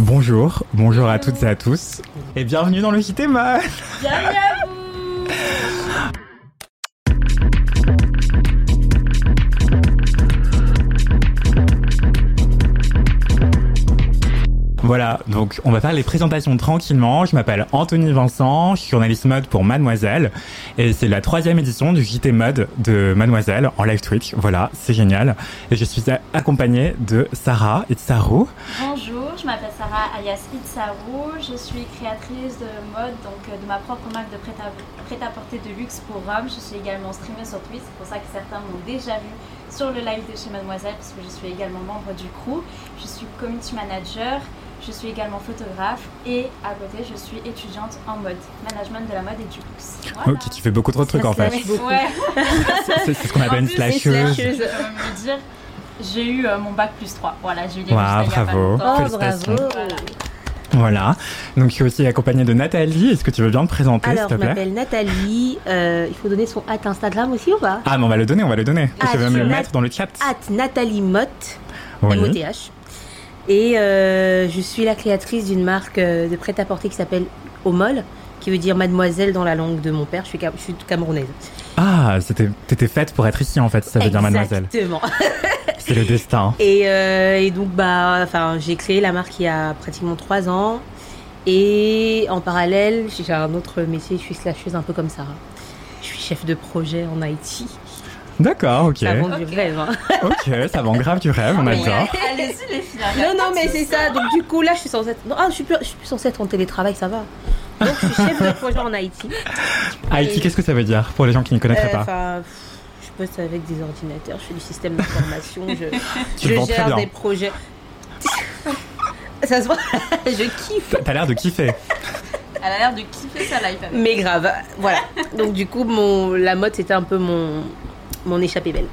Bonjour, bonjour à toutes et à tous, et bienvenue dans le JT Mode. Bienvenue Voilà, donc on va faire les présentations tranquillement. Je m'appelle Anthony Vincent, je suis journaliste mode pour Mademoiselle, et c'est la troisième édition du JT Mode de Mademoiselle en live Twitch. Voilà, c'est génial. Et je suis accompagnée de Sarah et de Sarou. Bonjour, je m'appelle Sarah alias Itsarou, je suis créatrice de mode, donc euh, de ma propre marque de prêt-à- prêt-à-porter de luxe pour hommes. Je suis également streameuse sur Twitch, c'est pour ça que certains m'ont déjà vu sur le live de chez Mademoiselle, parce que je suis également membre du crew. Je suis community manager, je suis également photographe et à côté je suis étudiante en mode, management de la mode et du luxe. Voilà. Ok, tu fais beaucoup trop de trucs en fait. Ouais. C'est ce qu'on appelle une slasheuse. Je j'ai eu euh, mon bac plus 3. Voilà, j'ai eu des Waouh, résultats il y a pas bravo. longtemps. Félicitations. Voilà. Voilà. Donc je suis aussi accompagnée de Nathalie. Est-ce que tu veux bien te présenter, Alors, s'il je te plaît m'appelle Nathalie. Euh, il faut donner son hâte Instagram aussi ou pas? Ah, mais on va le donner, on va le donner. Je vais même le mettre dans le chat. Hâte Nathalie Mott, Oui. M-O-T-H. Et euh, je suis la créatrice d'une marque euh, de prêt-à-porter qui s'appelle Omol, qui veut dire mademoiselle dans la langue de mon père. Je suis, cam- je suis camerounaise. Ah, t'étais faite pour être ici en fait, ça veut dire mademoiselle. Exactement. C'est le destin. Et, euh, et donc, bah, enfin, j'ai créé la marque il y a pratiquement trois ans. Et en parallèle, j'ai un autre métier, je suis slasheuse un peu comme Sarah. Je suis chef de projet en IT. D'accord, ok. Ça vend du rêve. hein. Ok, ça vend grave du rêve, on adore. Allez-y les filles. Non, non, mais c'est ça. Donc, du coup, là, je suis censée être. non, ah, je suis plus, je suis plus censée être en télétravail, ça va. Donc, je suis chef de projet en IT. IT, qu'est-ce que ça veut dire pour les gens qui ne connaîtraient Euh, pas je bosse avec des ordinateurs, je fais du système d'information, je, je gère des projets. ça se voit, je kiffe. T'as l'air de kiffer. Elle a l'air de kiffer sa life. Mais grave, voilà. Donc, du coup, mon, la mode, c'était un peu mon, mon échappée belle.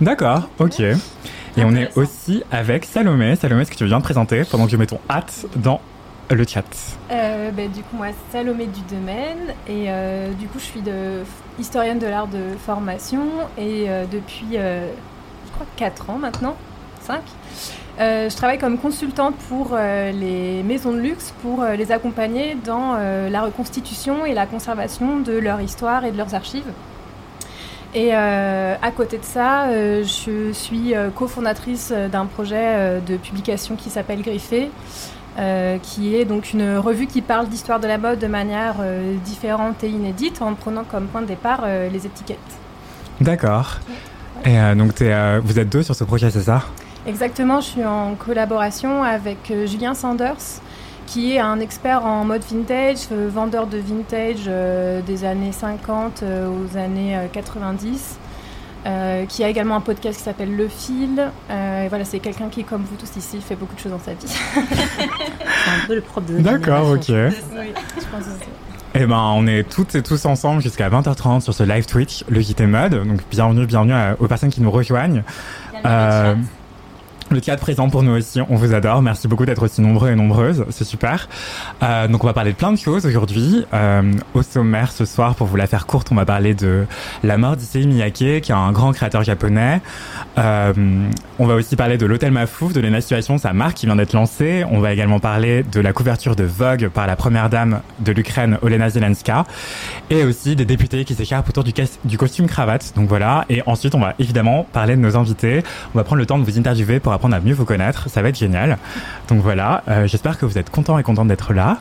D'accord, ok. Et on est aussi avec Salomé. Salomé, est-ce que tu veux bien te présenter pendant que je mets ton hâte dans le chat? Euh, ben, du coup, moi, Salomé du domaine. Et euh, du coup, je suis de, historienne de l'art de formation. Et euh, depuis, euh, je crois, 4 ans maintenant, 5. Euh, je travaille comme consultante pour euh, les maisons de luxe pour euh, les accompagner dans euh, la reconstitution et la conservation de leur histoire et de leurs archives. Et euh, à côté de ça, euh, je suis euh, cofondatrice d'un projet de publication qui s'appelle Griffé, euh, qui est donc une revue qui parle d'histoire de la mode de manière euh, différente et inédite en prenant comme point de départ euh, les étiquettes. D'accord. Et donc vous êtes deux sur ce projet, c'est ça? Exactement, je suis en collaboration avec Julien Sanders, qui est un expert en mode vintage, euh, vendeur de vintage euh, des années 50 euh, aux années euh, 90. euh, qui a également un podcast qui s'appelle Le Fil. Euh, et voilà, c'est quelqu'un qui, comme vous tous ici, fait beaucoup de choses dans sa vie. C'est un peu le propre de D'accord, ok. je pense aussi. Eh ben, on est toutes et tous ensemble jusqu'à 20h30 sur ce live Twitch, le JT Mode. Donc, bienvenue, bienvenue à- aux personnes qui nous rejoignent. Euh. Le chat présent pour nous aussi, on vous adore. Merci beaucoup d'être aussi nombreux et nombreuses, c'est super. Euh, donc on va parler de plein de choses aujourd'hui. Euh, au sommaire ce soir, pour vous la faire courte, on va parler de la mort d'Issei Miyake, qui est un grand créateur japonais. Euh, on va aussi parler de l'hôtel Mafouf, de Lena Situation, sa marque qui vient d'être lancée. On va également parler de la couverture de Vogue par la première dame de l'Ukraine, Olena Zelenska, et aussi des députés qui s'écharpent autour du, du costume cravate. Donc voilà. Et ensuite, on va évidemment parler de nos invités. On va prendre le temps de vous interviewer pour à mieux vous connaître. Ça va être génial. Donc voilà. Euh, J'espère que vous êtes contents et contentes d'être là.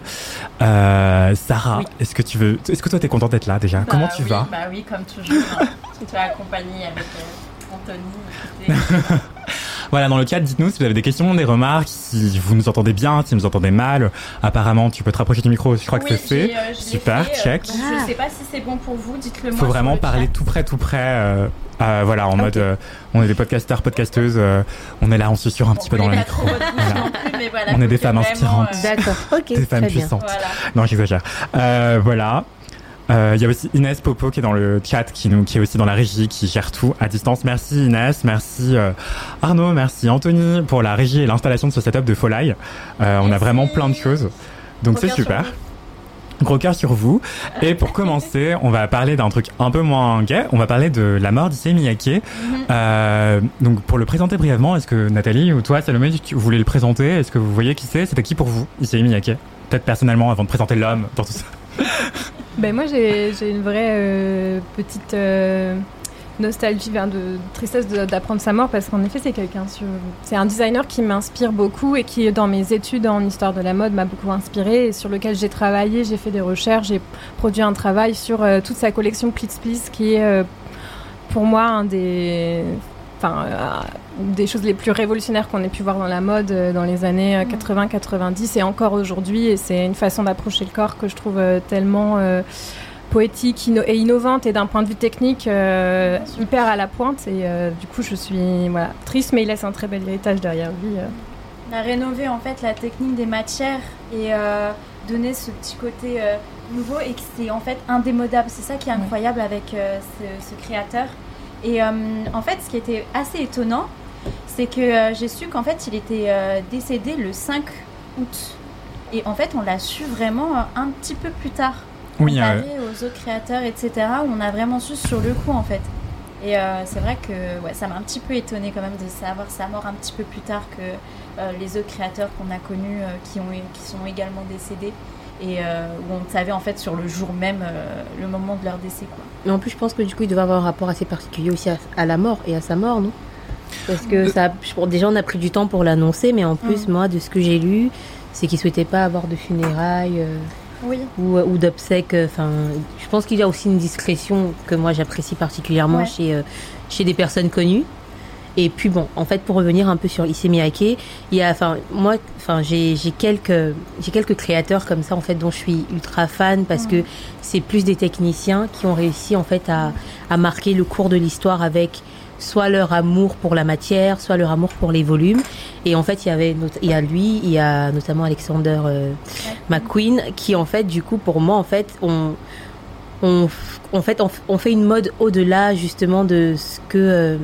Euh, Sarah, Oui. est-ce que tu veux, est-ce que toi t'es contente d'être là déjà Bah Comment tu oui, vas Bah oui, comme toujours. tu es accompagnée avec euh, Anthony. Voilà, dans le chat, dites-nous si vous avez des questions, des remarques, si vous nous entendez bien, si vous nous entendez mal. Apparemment, tu peux te rapprocher du micro, je crois que c'est fait. euh, Super, check. donc Je sais pas si c'est bon pour vous, dites-le moi. Faut sur vraiment le parler chat. tout près, tout près. euh, euh, voilà, en mode, euh, on est des podcasteurs, podcasteuses, euh, on est là, on se susurre un petit peu dans le micro. Voilà. plus, voilà, On est faut des femmes inspirantes. euh, D'accord, ok, Des femmes très bien. puissantes. Voilà. Non, j'exagère. Euh, voilà. Euh, Il y a aussi Inès Popo qui est dans le chat, qui, nous, qui est aussi dans la régie, qui gère tout à distance. Merci Inès, merci euh, Arnaud, merci Anthony pour la régie et l'installation de ce setup de Folai. Euh, on a vraiment plein de choses. Donc c'est super. Gros cœur sur vous. Et pour commencer, on va parler d'un truc un peu moins gay. On va parler de la mort d'Issei Miyake. Mhm. Euh, donc pour le présenter brièvement, est-ce que Nathalie ou toi, Salomé, tu voulais le présenter? Est-ce que vous voyez qui c'est? C'était qui pour vous, Issei Miyake? Peut-être personnellement, avant de présenter l'homme dans tout ça. Ben moi j'ai une vraie euh, petite euh, nostalgie, enfin, de tristesse de- d'apprendre sa mort parce qu'en effet c'est quelqu'un. C'est un designer qui m'inspire beaucoup et qui dans mes études en histoire de la mode m'a beaucoup inspiré et sur lequel j'ai travaillé, j'ai fait des recherches, j'ai produit un travail sur euh, toute sa collection Plitz Please qui est pour moi un des... Enfin, euh, des choses les plus révolutionnaires qu'on ait pu voir dans la mode euh, dans les années euh, 80-90 et encore aujourd'hui. Et c'est une façon d'approcher le corps que je trouve tellement poétique inno- et innovante et d'un point de vue technique euh, hyper à la pointe. Et euh, du coup, je suis voilà, triste, mais il laisse un très bel héritage derrière lui. euh. On a rénové en fait la technique des matières et donné ce petit côté nouveau et que c'est en fait indémodable. C'est ça qui est Ouais. incroyable avec ce, ce créateur. Et euh, en fait, ce qui était assez étonnant, c'est que euh, j'ai su qu'en fait, il était euh, décédé le 5 août. Et en fait, on l'a su vraiment un petit peu plus tard. Oui, euh, comparé aux autres créateurs, etc., où on a vraiment su sur le coup, en fait. Et euh, c'est vrai que ouais, ça m'a un petit peu étonné quand même de savoir sa mort un petit peu plus tard que euh, les autres créateurs qu'on a connus qui, ont, qui sont également décédés et euh, où on savait en fait sur le jour même euh, le moment de leur décès. Quoi. Mais en plus, je pense que du coup, il devait avoir un rapport assez particulier aussi à, à la mort et à sa mort, non? Parce que ça, je- bon, déjà, on a pris du temps pour l'annoncer, mais en plus, moi, de ce que j'ai lu, c'est qu'il souhaitait pas avoir de funérailles euh, Oui, ou, ou d'obsèques. Enfin, je pense qu'il y a aussi une discrétion que moi j'apprécie particulièrement Ouais. chez euh, chez des personnes connues. Et puis bon, en fait, pour revenir un peu sur Issey Miyake, il y a, enfin, moi, enfin, j'ai quelques j'ai quelques créateurs comme ça en fait dont je suis ultra fan parce que c'est plus des techniciens qui ont réussi en fait à à marquer le cours de l'histoire avec soit leur amour pour la matière, soit leur amour pour les volumes. Et en fait, il y avait, il y a lui, il y a notamment Alexander euh, McQueen, qui en fait, du coup, pour moi, en fait, on, on, en fait, on fait une mode au-delà justement de ce que euh,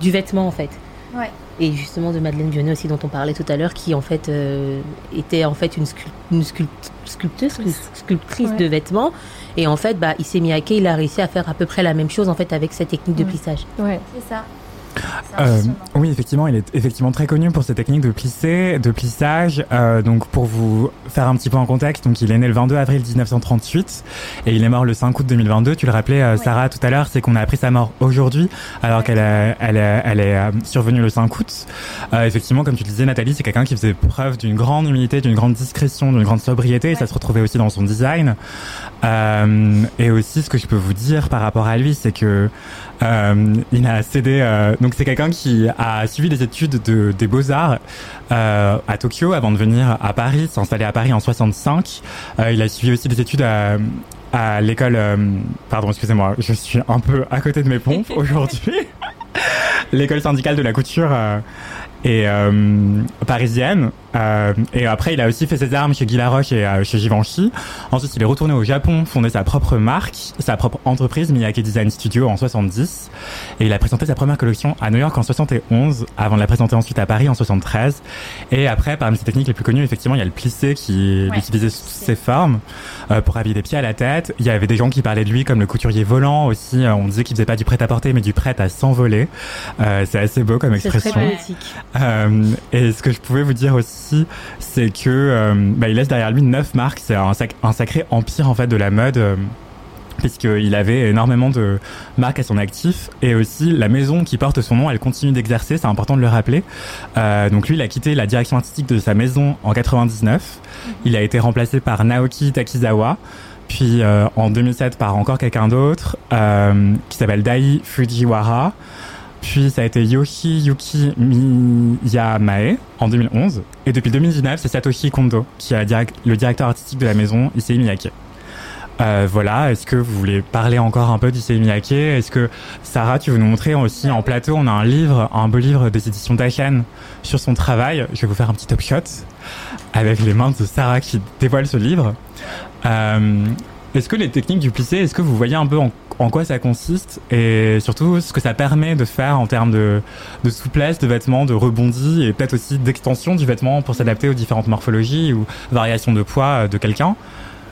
du vêtement en fait. Ouais. Et justement de Madeleine Vionnet aussi dont on parlait tout à l'heure, qui en fait euh, était en fait une, une scul- sculpteuse, Sculptrice. sculptrice Ouais. de vêtements. Et en fait, bah, Issey Miyake, il a réussi à faire à peu près la même chose en fait avec cette technique de plissage. Ouais. c'est ça. Euh, oui, effectivement, il est effectivement très connu pour ses techniques de plisser, de plissage. Euh, donc, pour vous faire un petit peu en contexte, donc il est né le 22 avril 1938 et il est mort le 5 août 2022. Tu le rappelais, euh, Ouais. Sarah, tout à l'heure, c'est qu'on a appris sa mort aujourd'hui, alors Ouais. qu'elle est, elle est, elle est euh, survenue le 5 août. Euh, effectivement, comme tu le disais, Nathalie, c'est quelqu'un qui faisait preuve d'une grande humilité, d'une grande discrétion, d'une grande sobriété. Et ça se retrouvait aussi dans son design. Euh, et aussi, ce que je peux vous dire par rapport à lui, c'est que euh, il a cédé. euh, donc, c'est quelqu'un qui a suivi des études de, des beaux arts euh, à Tokyo avant de venir à Paris, s'installer à Paris en 65. Euh, il a suivi aussi des études à à l'école, euh, pardon, excusez-moi, je suis un peu à côté de mes pompes aujourd'hui. L'école syndicale de la couture euh, et euh, parisienne. Euh, et après, il a aussi fait ses armes chez Guy Laroche et euh, chez Givenchy. Ensuite, il est retourné au Japon, fondé sa propre marque, sa propre entreprise, Miyake Design Studio, en 70. Et il a présenté sa première collection à New York en 71, avant de la présenter ensuite à Paris en 73. Et après, parmi ses techniques les plus connues, effectivement, il y a le plissé qui Ouais, utilisait ses formes euh, pour habiller des pieds à la tête. Il y avait des gens qui parlaient de lui comme le couturier volant aussi. Euh, on disait qu'il faisait pas du prêt-à-porter, mais du prêt à s'envoler. Euh, c'est assez beau comme très expression. Euh, et ce que je pouvais vous dire aussi, c'est que euh, bah, il laisse derrière lui neuf marques. C'est un, sac- un sacré empire en fait de la mode. euh, puisqu'il avait énormément de marques à son actif. Et aussi la maison qui porte son nom elle continue d'exercer. C'est important de le rappeler. Euh, donc lui il a quitté la direction artistique de sa maison en 99 il a été remplacé par Naoki Takizawa. Puis en 2007 par encore quelqu'un d'autre qui s'appelle Dai Fujiwara Puis ça a été Yoshi Yuki Miyamae en 2011. Et depuis 2019, c'est Satoshi Kondo qui est le directeur artistique de la maison Issei Miyake. Euh, voilà, est-ce que vous voulez parler encore un peu d'Issei Miyake? Est-ce que Sarah, tu veux nous montrer aussi en plateau, on a un livre, un beau livre des éditions Daken sur son travail. Je vais vous faire un petit top shot avec les mains de Sarah qui dévoile ce livre. Euh, est-ce que les techniques du plissé, est-ce que vous voyez un peu en, quoi ça consiste et surtout ce que ça permet de faire en termes de, souplesse de vêtements, de rebondi et peut-être aussi d'extension du vêtement pour s'adapter aux différentes morphologies ou variations de poids de quelqu'un?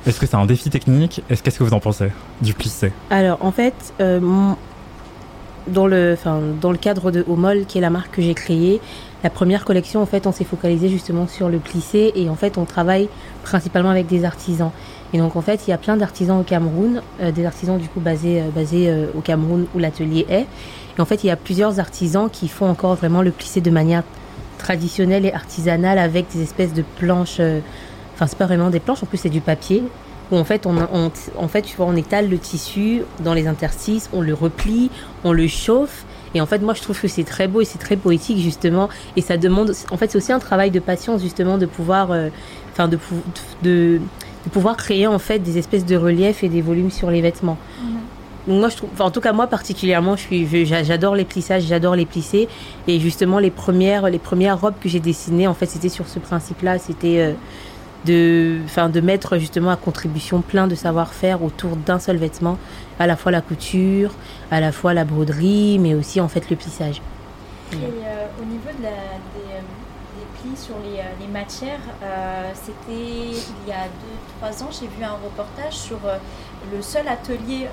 Est-ce que c'est un défi technique? Est-ce qu'est-ce que vous en pensez du plissé Alors en fait, euh, dans le, dans le cadre de Homol, qui est la marque que j'ai créée, la première collection, en fait, on s'est focalisé justement sur le plissé et en fait, on travaille principalement avec des artisans. Et donc en fait, il y a plein d'artisans au Cameroun, euh, des artisans du coup basés, euh, basés au Cameroun où l'atelier est. Et en fait, il y a plusieurs artisans qui font encore vraiment le plissé de manière traditionnelle et artisanale avec des espèces de planches Enfin, c'est pas vraiment des planches, en plus c'est du papier. Où en fait, on, en fait, tu vois, on étale le tissu dans les interstices, on le replie, on le chauffe. Et en fait, moi, je trouve que c'est très beau et c'est très poétique, justement. Et ça demande, en fait, c'est aussi un travail de patience, justement, de pouvoir, euh, enfin, de, de, pouvoir créer, en fait, des espèces de reliefs et des volumes sur les vêtements. Donc moi, je trouve, en tout cas moi particulièrement, je suis, j'adore les plissages, j'adore les plisser. Et justement, les premières, les premières robes que j'ai dessinées, en fait, c'était sur ce principe-là. C'était euh, de, enfin, de mettre justement à contribution plein de savoir-faire autour d'un seul vêtement, à la fois la couture, à la fois la broderie, mais aussi en fait le plissage. Et euh, au niveau de la, des, plis sur les, euh, les matières, c'était il y a 2-3 ans, j'ai vu un reportage sur le seul atelier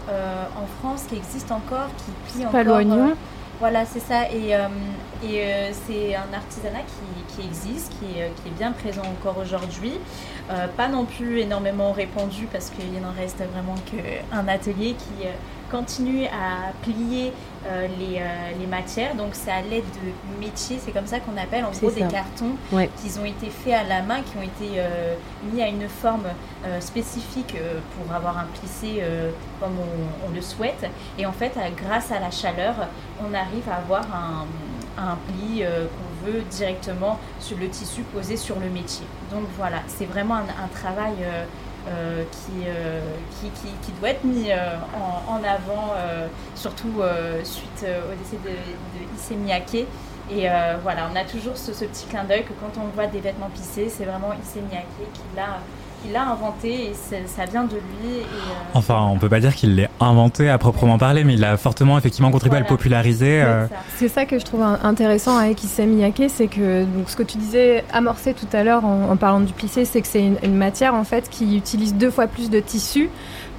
en France qui existe encore, qui plie encore. Voilà, c'est ça. Et, euh, et euh, c'est un artisanat qui, qui existe, qui est, qui est, bien présent encore aujourd'hui. Euh, pas non plus énormément répandu parce qu'il n'en reste vraiment qu'un atelier qui continue à plier euh, les, euh, les, matières. Donc c'est à l'aide de métiers, c'est comme ça qu'on appelle en gros des cartons qui ont été faits à la main, qui ont été euh, mis à une forme spécifique pour avoir un plissé comme on, on, le souhaite. Et en fait, grâce à la chaleur, on arrive à avoir un, un pli qu'on veut directement sur le tissu posé sur le métier. Donc voilà, c'est vraiment un, un travail euh, euh, qui, qui, qui, doit être mis euh, en, avant, surtout suite au décès de, de Issey Miyake. Et voilà, on a toujours ce, ce petit clin d'œil que quand on voit des vêtements pissés, c'est vraiment Issey Miyake qui l'a il l'a inventé et ça vient de lui. Et, euh, Enfin, on peut pas dire qu'il l'ait inventé à proprement parler, mais il a fortement effectivement contribué à le populariser. Euh. C'est ça que je trouve intéressant avec Issey Miyake, c'est que donc, ce que tu disais amorcé tout à l'heure en, parlant du plissé, c'est que c'est une, matière en fait qui utilise deux fois plus de tissu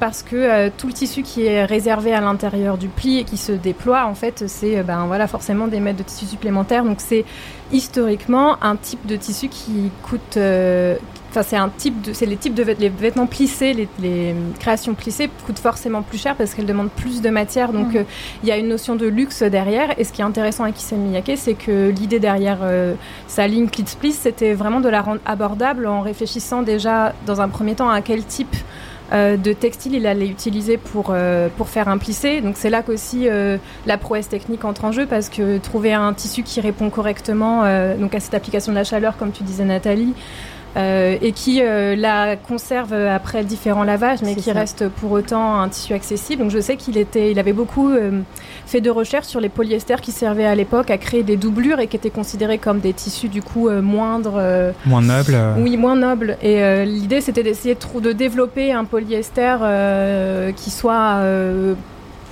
parce que euh, tout le tissu qui est réservé à l'intérieur du pli et qui se déploie, en fait, c'est ben, voilà, forcément des mètres de tissu supplémentaires. Donc c'est historiquement un type de tissu qui coûte, Enfin, c'est un type de, c'est les types de les vêtements plissés, les, créations plissées coûtent forcément plus cher parce qu'elles demandent plus de matière. Donc, mhm. euh, il y a une notion de luxe derrière. Et ce qui est intéressant avec Issey Miyake, c'est que l'idée derrière euh, sa ligne Kids Pliss, c'était vraiment de la rendre abordable en réfléchissant déjà dans un premier temps à quel type euh, de textile il allait utiliser pour, pour faire un plissé. Donc c'est là qu'aussi la prouesse technique entre en jeu parce que trouver un tissu qui répond correctement donc à cette application de la chaleur, comme tu disais Nathalie, euh, et qui euh, la conserve après différents lavages, mais qui reste pour autant un tissu accessible. Donc je sais qu'il était, il avait beaucoup euh, fait de recherches sur les polyesters qui servaient à l'époque à créer des doublures et qui étaient considérés comme des tissus du coup moindres, moins nobles. Oui, moins nobles. Et l'idée c'était d'essayer de, de, développer un polyester qui soit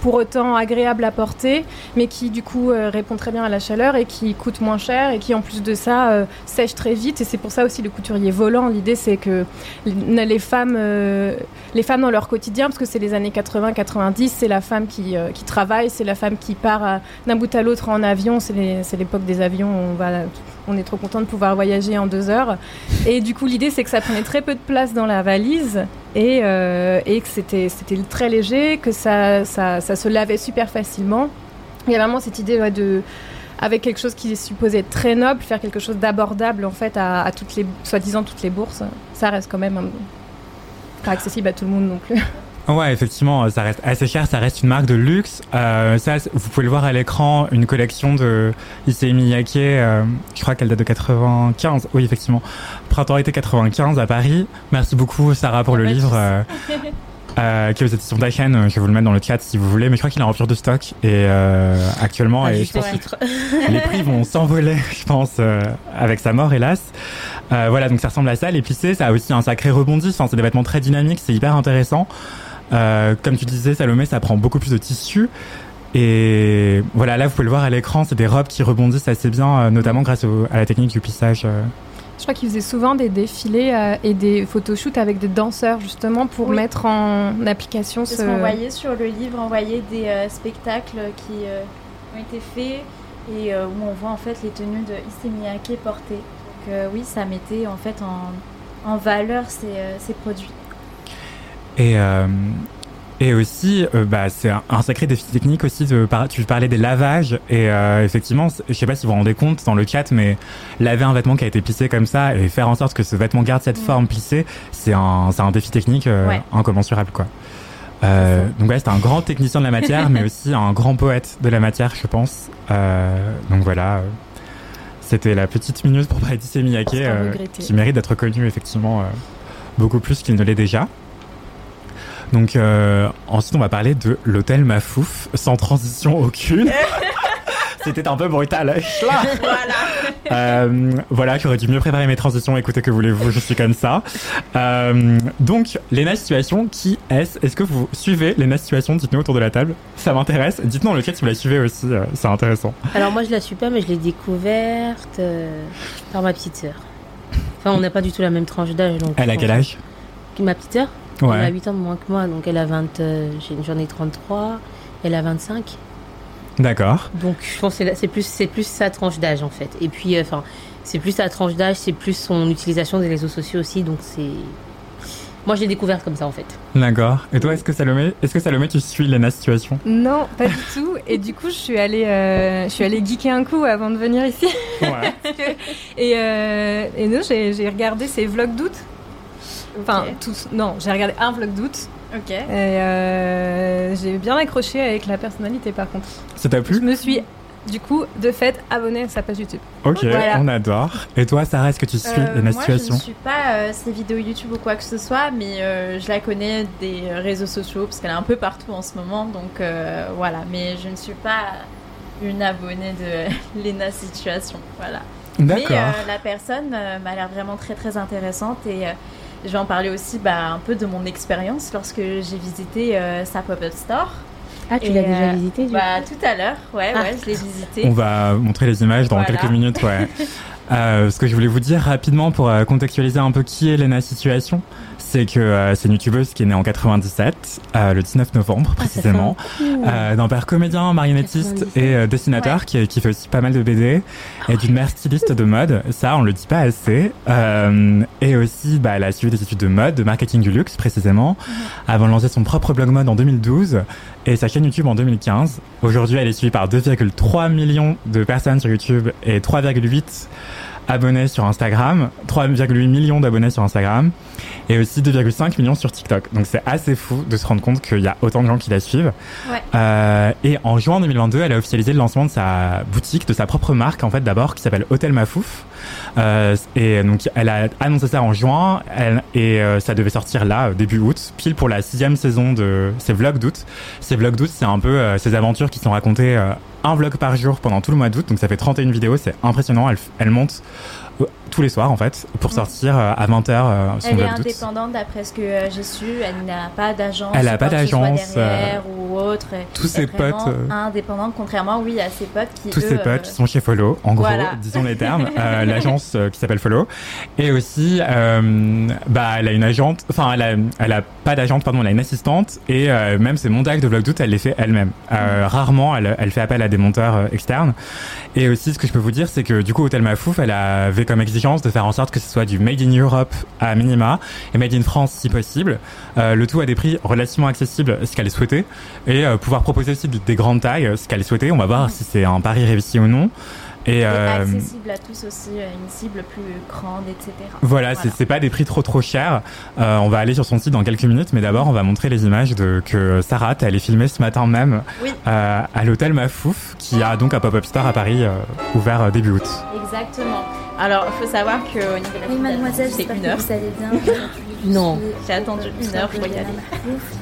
pour autant agréable à porter, mais qui du coup euh, répond très bien à la chaleur et qui coûte moins cher et qui en plus de ça euh, sèche très vite. Et c'est pour ça aussi le couturier volant. L'idée c'est que les femmes, euh, les femmes dans leur quotidien, parce que c'est les années 80-90, c'est la femme qui, qui travaille, c'est la femme qui part d'un bout à l'autre en avion. C'est l'époque des avions. On va on est trop content de pouvoir voyager en deux heures. Et du coup, l'idée, c'est que ça prenait très peu de place dans la valise et, euh, et que c'était très léger, que ça, ça, ça, se lavait super facilement. Il y a vraiment cette idée de avec quelque chose qui est supposé être très noble, faire quelque chose d'abordable en fait à, toutes les soi-disant toutes les bourses, ça reste quand même pas accessible à tout le monde non plus. Ouais, effectivement, ça reste assez cher, ça reste une marque de luxe. Euh, ça, vous pouvez le voir à l'écran, une collection de Issei Miyake, euh, je crois qu'elle date de 95, oui, effectivement. Printemps-été 95 à Paris. Merci beaucoup, Sarah, pour le livre. Euh, euh, qui est aux éditions euh, je vais vous le mettre dans le chat si vous voulez, mais je crois qu'il est en rupture de stock et euh, actuellement, Ah, et je pense les prix vont s'envoler, je pense, euh, avec sa mort, hélas. Euh, voilà, donc ça ressemble à ça. Plissés, ça a aussi un sacré rebondi. Enfin, c'est des vêtements très dynamiques, c'est hyper intéressant. Euh, comme tu disais, Salomé, ça prend beaucoup plus de tissu. Et voilà, là, vous pouvez le voir à l'écran, c'est des robes qui rebondissent assez bien, euh, notamment grâce au- à la technique du plissage. euh. Je crois qu'ils faisaient souvent des défilés euh, et des photoshoots avec des danseurs justement pour Oui. mettre en application ce. qu'on voyait sur le livre, on voyait des euh, spectacles qui euh, ont été faits et euh, où on voit en fait les tenues de Issey Miyake portées. Donc euh, oui, ça mettait en fait en, en valeur ces, euh, ces produits. Et, euh, et aussi, euh, bah, c'est un, un sacré défi technique aussi. De, tu parlais des lavages. Et euh, effectivement, je sais pas si vous vous rendez compte dans le chat, mais laver un vêtement qui a été plissé comme ça et faire en sorte que ce vêtement garde cette Mm. forme plissée, c'est un, c'est un défi technique euh, Ouais. incommensurable. Quoi. Euh, donc ouais, c'est un grand technicien de la matière, mais aussi un grand poète de la matière, je pense. Euh, donc voilà, euh, c'était la petite minute pour parler d'Issey Miyake, euh, qui mérite d'être connu effectivement euh, beaucoup plus qu'il ne l'est déjà. Donc euh, ensuite on va parler de l'hôtel Mafouf sans transition aucune. C'était un peu brutal. Euh, voilà, j'aurais dû mieux préparer mes transitions. Écoutez, que voulez-vous, je suis comme ça. Euh, donc, Léna Situation, qui est-ce? Est-ce que vous suivez Léna Situation Dites-nous autour de la table. Ça m'intéresse. Dites-nous dans le chat si vous la suivez aussi. euh, c'est intéressant. Alors moi je la suis pas, mais je l'ai découverte euh, par ma petite sœur. Enfin, on n'a pas du tout la même tranche d'âge. donc Elle a quel âge? Ma petite sœur Elle a Ouais. 8 ans de moins que moi, donc elle a 20, euh, j'ai- j'en ai 33, elle a 25. D'accord. Donc je pense que c'est plus, c'est plus sa tranche d'âge en fait. Et puis, euh, enfin, c'est plus sa tranche d'âge, c'est plus son utilisation des réseaux sociaux aussi. Donc c'est. Moi je l'ai découverte comme ça en fait. D'accord. Et toi, est-ce que Salomé, est-ce que Salomé, tu suis Léna Situation? Non, pas du tout. Et du coup, je suis allée, euh, je suis allée geeker un coup avant de venir ici. Ouais. Et, euh, et non, j'ai j'ai regardé ses vlogs d'août. Enfin, Ok. tous. Non, j'ai regardé un vlog d'août. Ok. Et euh, j'ai bien accroché avec la personnalité par contre. Ça t'a Je plu me suis, du coup, de fait, abonnée à sa page YouTube. Ok, Voilà. on adore. Et toi, Sarah, est-ce que tu suis Euh, Léna moi, Situation je ne suis pas euh, ses vidéos YouTube ou quoi que ce soit, mais euh, je la connais des réseaux sociaux parce qu'elle est un peu partout en ce moment. Donc euh, voilà, mais je ne suis pas une abonnée de Lena Situation. Voilà. Mais D'accord. euh, la personne euh, m'a l'air vraiment très très intéressante et euh, je vais en parler aussi bah, un peu de mon expérience lorsque j'ai visité euh, sa pop-up store. Ah, tu l'as déjà euh, visité du Bah, coup tout à l'heure, ouais, Ah. ouais, je l'ai visité. On va montrer les images dans Voilà. quelques minutes, ouais. Euh, ce que je voulais vous dire rapidement pour euh, contextualiser un peu qui est Lena Situation, c'est que euh, c'est une youtubeuse qui est née en 97, euh, le 19 novembre Ah, précisément, euh, d'un père comédien, marionnettiste 97. et euh, dessinateur qui, qui fait aussi pas mal de BD, et d'une mère styliste de mode, ça on le dit pas assez, Euh, et aussi bah, elle a suivi des études de mode, de marketing du luxe précisément, avant de lancer son propre blog mode en 2012 et sa chaîne YouTube en 2015. Aujourd'hui elle est suivie par 2,3 millions de personnes sur YouTube et 3,8 abonnés sur Instagram, 3,8 millions d'abonnés sur Instagram et aussi 2,5 millions sur TikTok. Donc c'est assez fou de se rendre compte qu'il y a autant de gens qui la suivent. Ouais. Euh, et en juin 2022, elle a officialisé le lancement de sa boutique, de sa propre marque en fait d'abord, qui s'appelle Hôtel Mafouf. Euh, et donc elle a annoncé ça en juin et euh, ça devait sortir là euh, début août, pile pour la sixième saison de ses vlogs d'août. Ces vlogs d'août, c'est un peu euh, ses aventures qui sont racontées un vlog par jour pendant tout le mois d'août. Donc ça fait 31 vidéos, c'est impressionnant. Elle, monte tous les soirs en fait pour Mm. sortir euh, à 20h euh, Elle est indépendante d'après ce que euh, j'ai su. Elle n'a pas d'agence. Elle a ou pas d'agence, ou autre. tous ses potes, euh, Indépendante, contrairement, oui, à ses potes qui. tous eux, ses potes euh, qui sont chez Follow, en gros, voilà. disons les termes, euh, l'agence euh, qui s'appelle Follow, et aussi, euh, bah, elle a une agente, enfin, elle a, elle a pas d'agente, pardon, elle a une assistante, et euh, même ses montages de vlog d'août, elle les fait elle-même. Euh, Rarement, elle, elle fait appel à des monteurs euh, externes. Et aussi, ce que je peux vous dire, c'est que du coup, Hôtel Mafouf, elle avait comme exigence de faire en sorte que ce soit du Made in Europe à minima et Made in France si possible. Euh, le tout à des prix relativement accessibles, ce qu'elle souhaitait, et euh, pouvoir proposer aussi des, des grandes tailles, ce qu'elle souhaitait. On va voir si c'est un pari réussi ou non. Et, euh, accessible à tous aussi, euh, une cible plus grande, etc. Voilà, voilà. c'est pas des prix trop trop chers. Euh, on va aller sur son site dans quelques minutes, mais d'abord on va montrer les images de que Sarah, elle est filmée ce matin même euh, à l'hôtel Mafouf, qui a donc un pop-up store à Paris euh, ouvert début août. Exactement. Alors, il faut savoir que au niveau de la oui, mademoiselle, c'est une heure. Vous allez bien Non, j'ai attendu une heure pour y aller.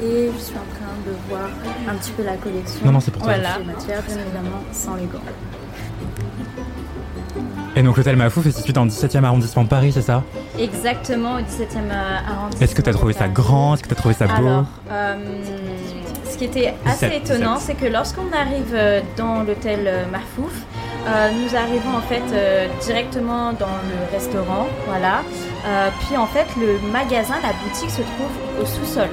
Et je suis en train de voir un petit peu la collection. Non, non, c'est pour toi. Voilà. matières, bien évidemment, sans les gants. Et donc l'hôtel Mafouf est situé dans le 17e arrondissement de Paris, c'est ça Exactement, au 17e arrondissement. Est-ce que tu as trouvé ça grand? Est-ce que tu as trouvé ça beau? Alors, euh, ce qui était assez étonnant, c'est que lorsqu'on arrive euh, dans l'hôtel euh, Mafouf, euh, nous arrivons en fait euh, directement dans le restaurant, voilà. Euh, puis en fait, le magasin, la boutique se trouve au sous-sol.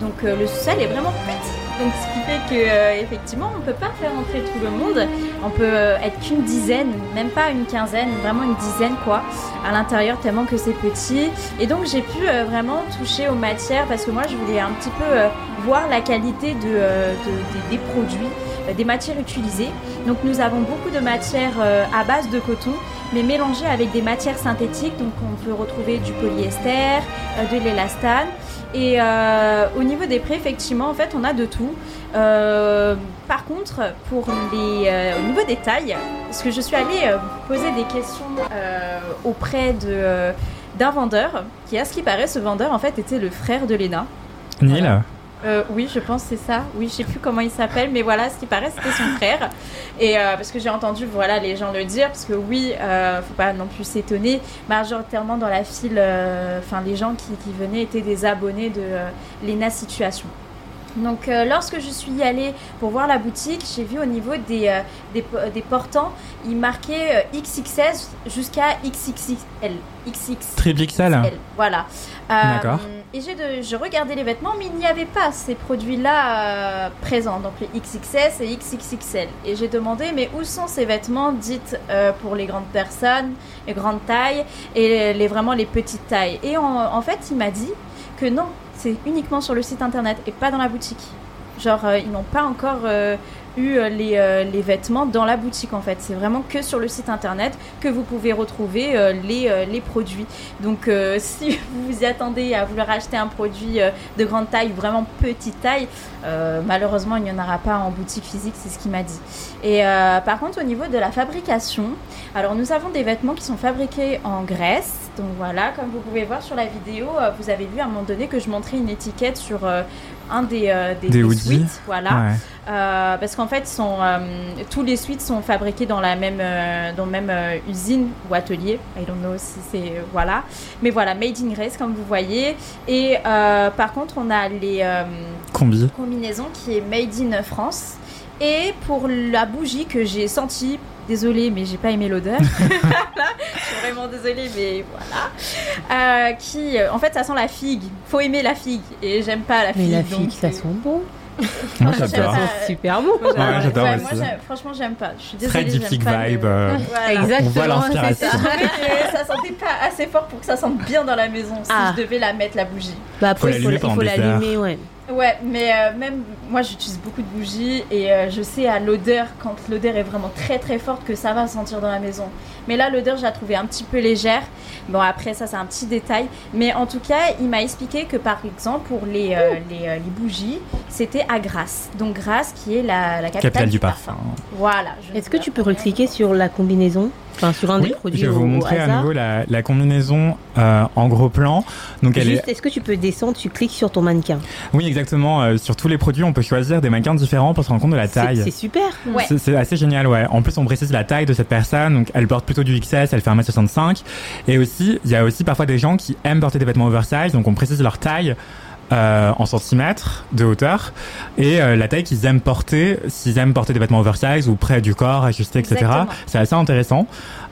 Donc le sous-sol est vraiment petit. Donc ce qui fait que effectivement, on peut pas faire entrer tout le monde. On peut être qu'une dizaine, même pas une quinzaine, vraiment une dizaine quoi, à l'intérieur tellement que c'est petit. Et donc j'ai pu vraiment toucher aux matières parce que moi je voulais un petit peu voir la qualité de, de, des produits des matières utilisées. Donc nous avons beaucoup de matières euh, à base de coton, mais mélangées avec des matières synthétiques. Donc on peut retrouver du polyester, euh, de l'élastane. Et euh, au niveau des prix, effectivement, en fait, on a de tout. Euh, par contre, pour les, euh, au niveau des tailles, parce que je suis allée poser des questions auprès de, d'un vendeur, qui, à ce qui paraît, ce vendeur, en fait, était le frère de Léna. Neil voilà. Euh, oui, je pense c'est ça. Oui, je sais plus comment il s'appelle, mais voilà, ce qui paraît, c'était son frère. Et euh, parce que j'ai entendu, voilà, les gens le dire, parce que oui, euh, faut pas non plus s'étonner. Majoritairement dans la file, euh, enfin, les gens qui, qui, venaient étaient des abonnés de euh, l'ENA Situation. Donc euh, lorsque je suis allée pour voir la boutique, j'ai vu au niveau des, euh, des, des, portants, il marquait euh, XXS jusqu'à XXL. XX. Triple XL. Voilà. D'accord. Et je regardais les vêtements, mais il n'y avait pas ces produits-là présents, donc les XXS et XXXL. Et j'ai demandé, mais où sont ces vêtements dites pour les grandes personnes, les grandes tailles et les, vraiment les petites tailles? Et en, fait, il m'a dit que non, c'est uniquement sur le site internet et pas dans la boutique. Genre, euh, ils n'ont pas encore euh, eu les, euh, les, vêtements dans la boutique en fait. C'est vraiment que sur le site internet que vous pouvez retrouver euh, les, euh, les, produits. Donc si vous vous y attendez à vouloir acheter un produit de grande taille, vraiment petite taille, malheureusement il n'y en aura pas en boutique physique, c'est ce qu'il m'a dit. Et par contre au niveau de la fabrication, alors nous avons des vêtements qui sont fabriqués en Grèce. Donc voilà, comme vous pouvez voir sur la vidéo, vous avez vu à un moment donné que je montrais une étiquette sur un des, des, des, des suites, voilà. Ouais. Euh, parce qu'en fait, sont, euh, tous les suites sont fabriqués dans la même, euh, dans la même usine ou atelier. I don't know si c'est voilà, mais voilà, made in Grace comme vous voyez. Et par contre, on a les Combi. combinaisons qui est made in France. Et pour la bougie que j'ai sentie désolée, mais j'ai pas aimé l'odeur. suis vraiment désolée, mais voilà. Euh, qui, en fait, ça sent la figue. Faut aimer la figue, et j'aime pas la figue. Mais la figue, donc, ça sent bon. Moi j'adore. super bon. Moi, ouais, j'adore ouais, moi, franchement, j'aime pas. Je suis désolée. Très deep vibe. Euh, voilà. Exactement. On voit l'inspiration. Ça. ça sentait pas assez fort pour que ça sente bien dans la maison si ah. je devais la mettre la bougie. Bah après, il faut l'allumer, ouais. Ouais, mais euh, même moi j'utilise beaucoup de bougies et euh, je sais à l'odeur, quand l'odeur est vraiment très très forte, que ça va sentir dans la maison. Mais là, l'odeur, je la trouvais un petit peu légère. Bon, après, ça, c'est un petit détail. Mais en tout cas, il m'a expliqué que par exemple, pour les, euh, les, euh, les, bougies, c'était à Grasse. Donc, Grasse qui est la, la capitale, capitale du, du parfum. parfum. Voilà. Est-ce que tu peux recliquer sur la combinaison? Enfin, sur un oui, des produits je vais vous au, montrer au à nouveau la, la combinaison euh, en gros plan. Donc elle Juste, est... est-ce que tu peux descendre Tu cliques sur ton mannequin? Oui, exactement. Euh, sur tous les produits, on peut choisir des mannequins différents pour se rendre compte de la taille. C'est super. Ouais. C'est assez génial, ouais. En plus, on précise la taille de cette personne. Donc, elle porte plutôt du XS, elle fait 1m65. Et aussi, il y a aussi parfois des gens qui aiment porter des vêtements oversize. Donc, on précise leur taille. Euh, en centimètres de hauteur et euh, la taille qu'ils aiment porter, s'ils aiment porter des vêtements oversize ou près du corps, ajustés, etc. C'est assez intéressant.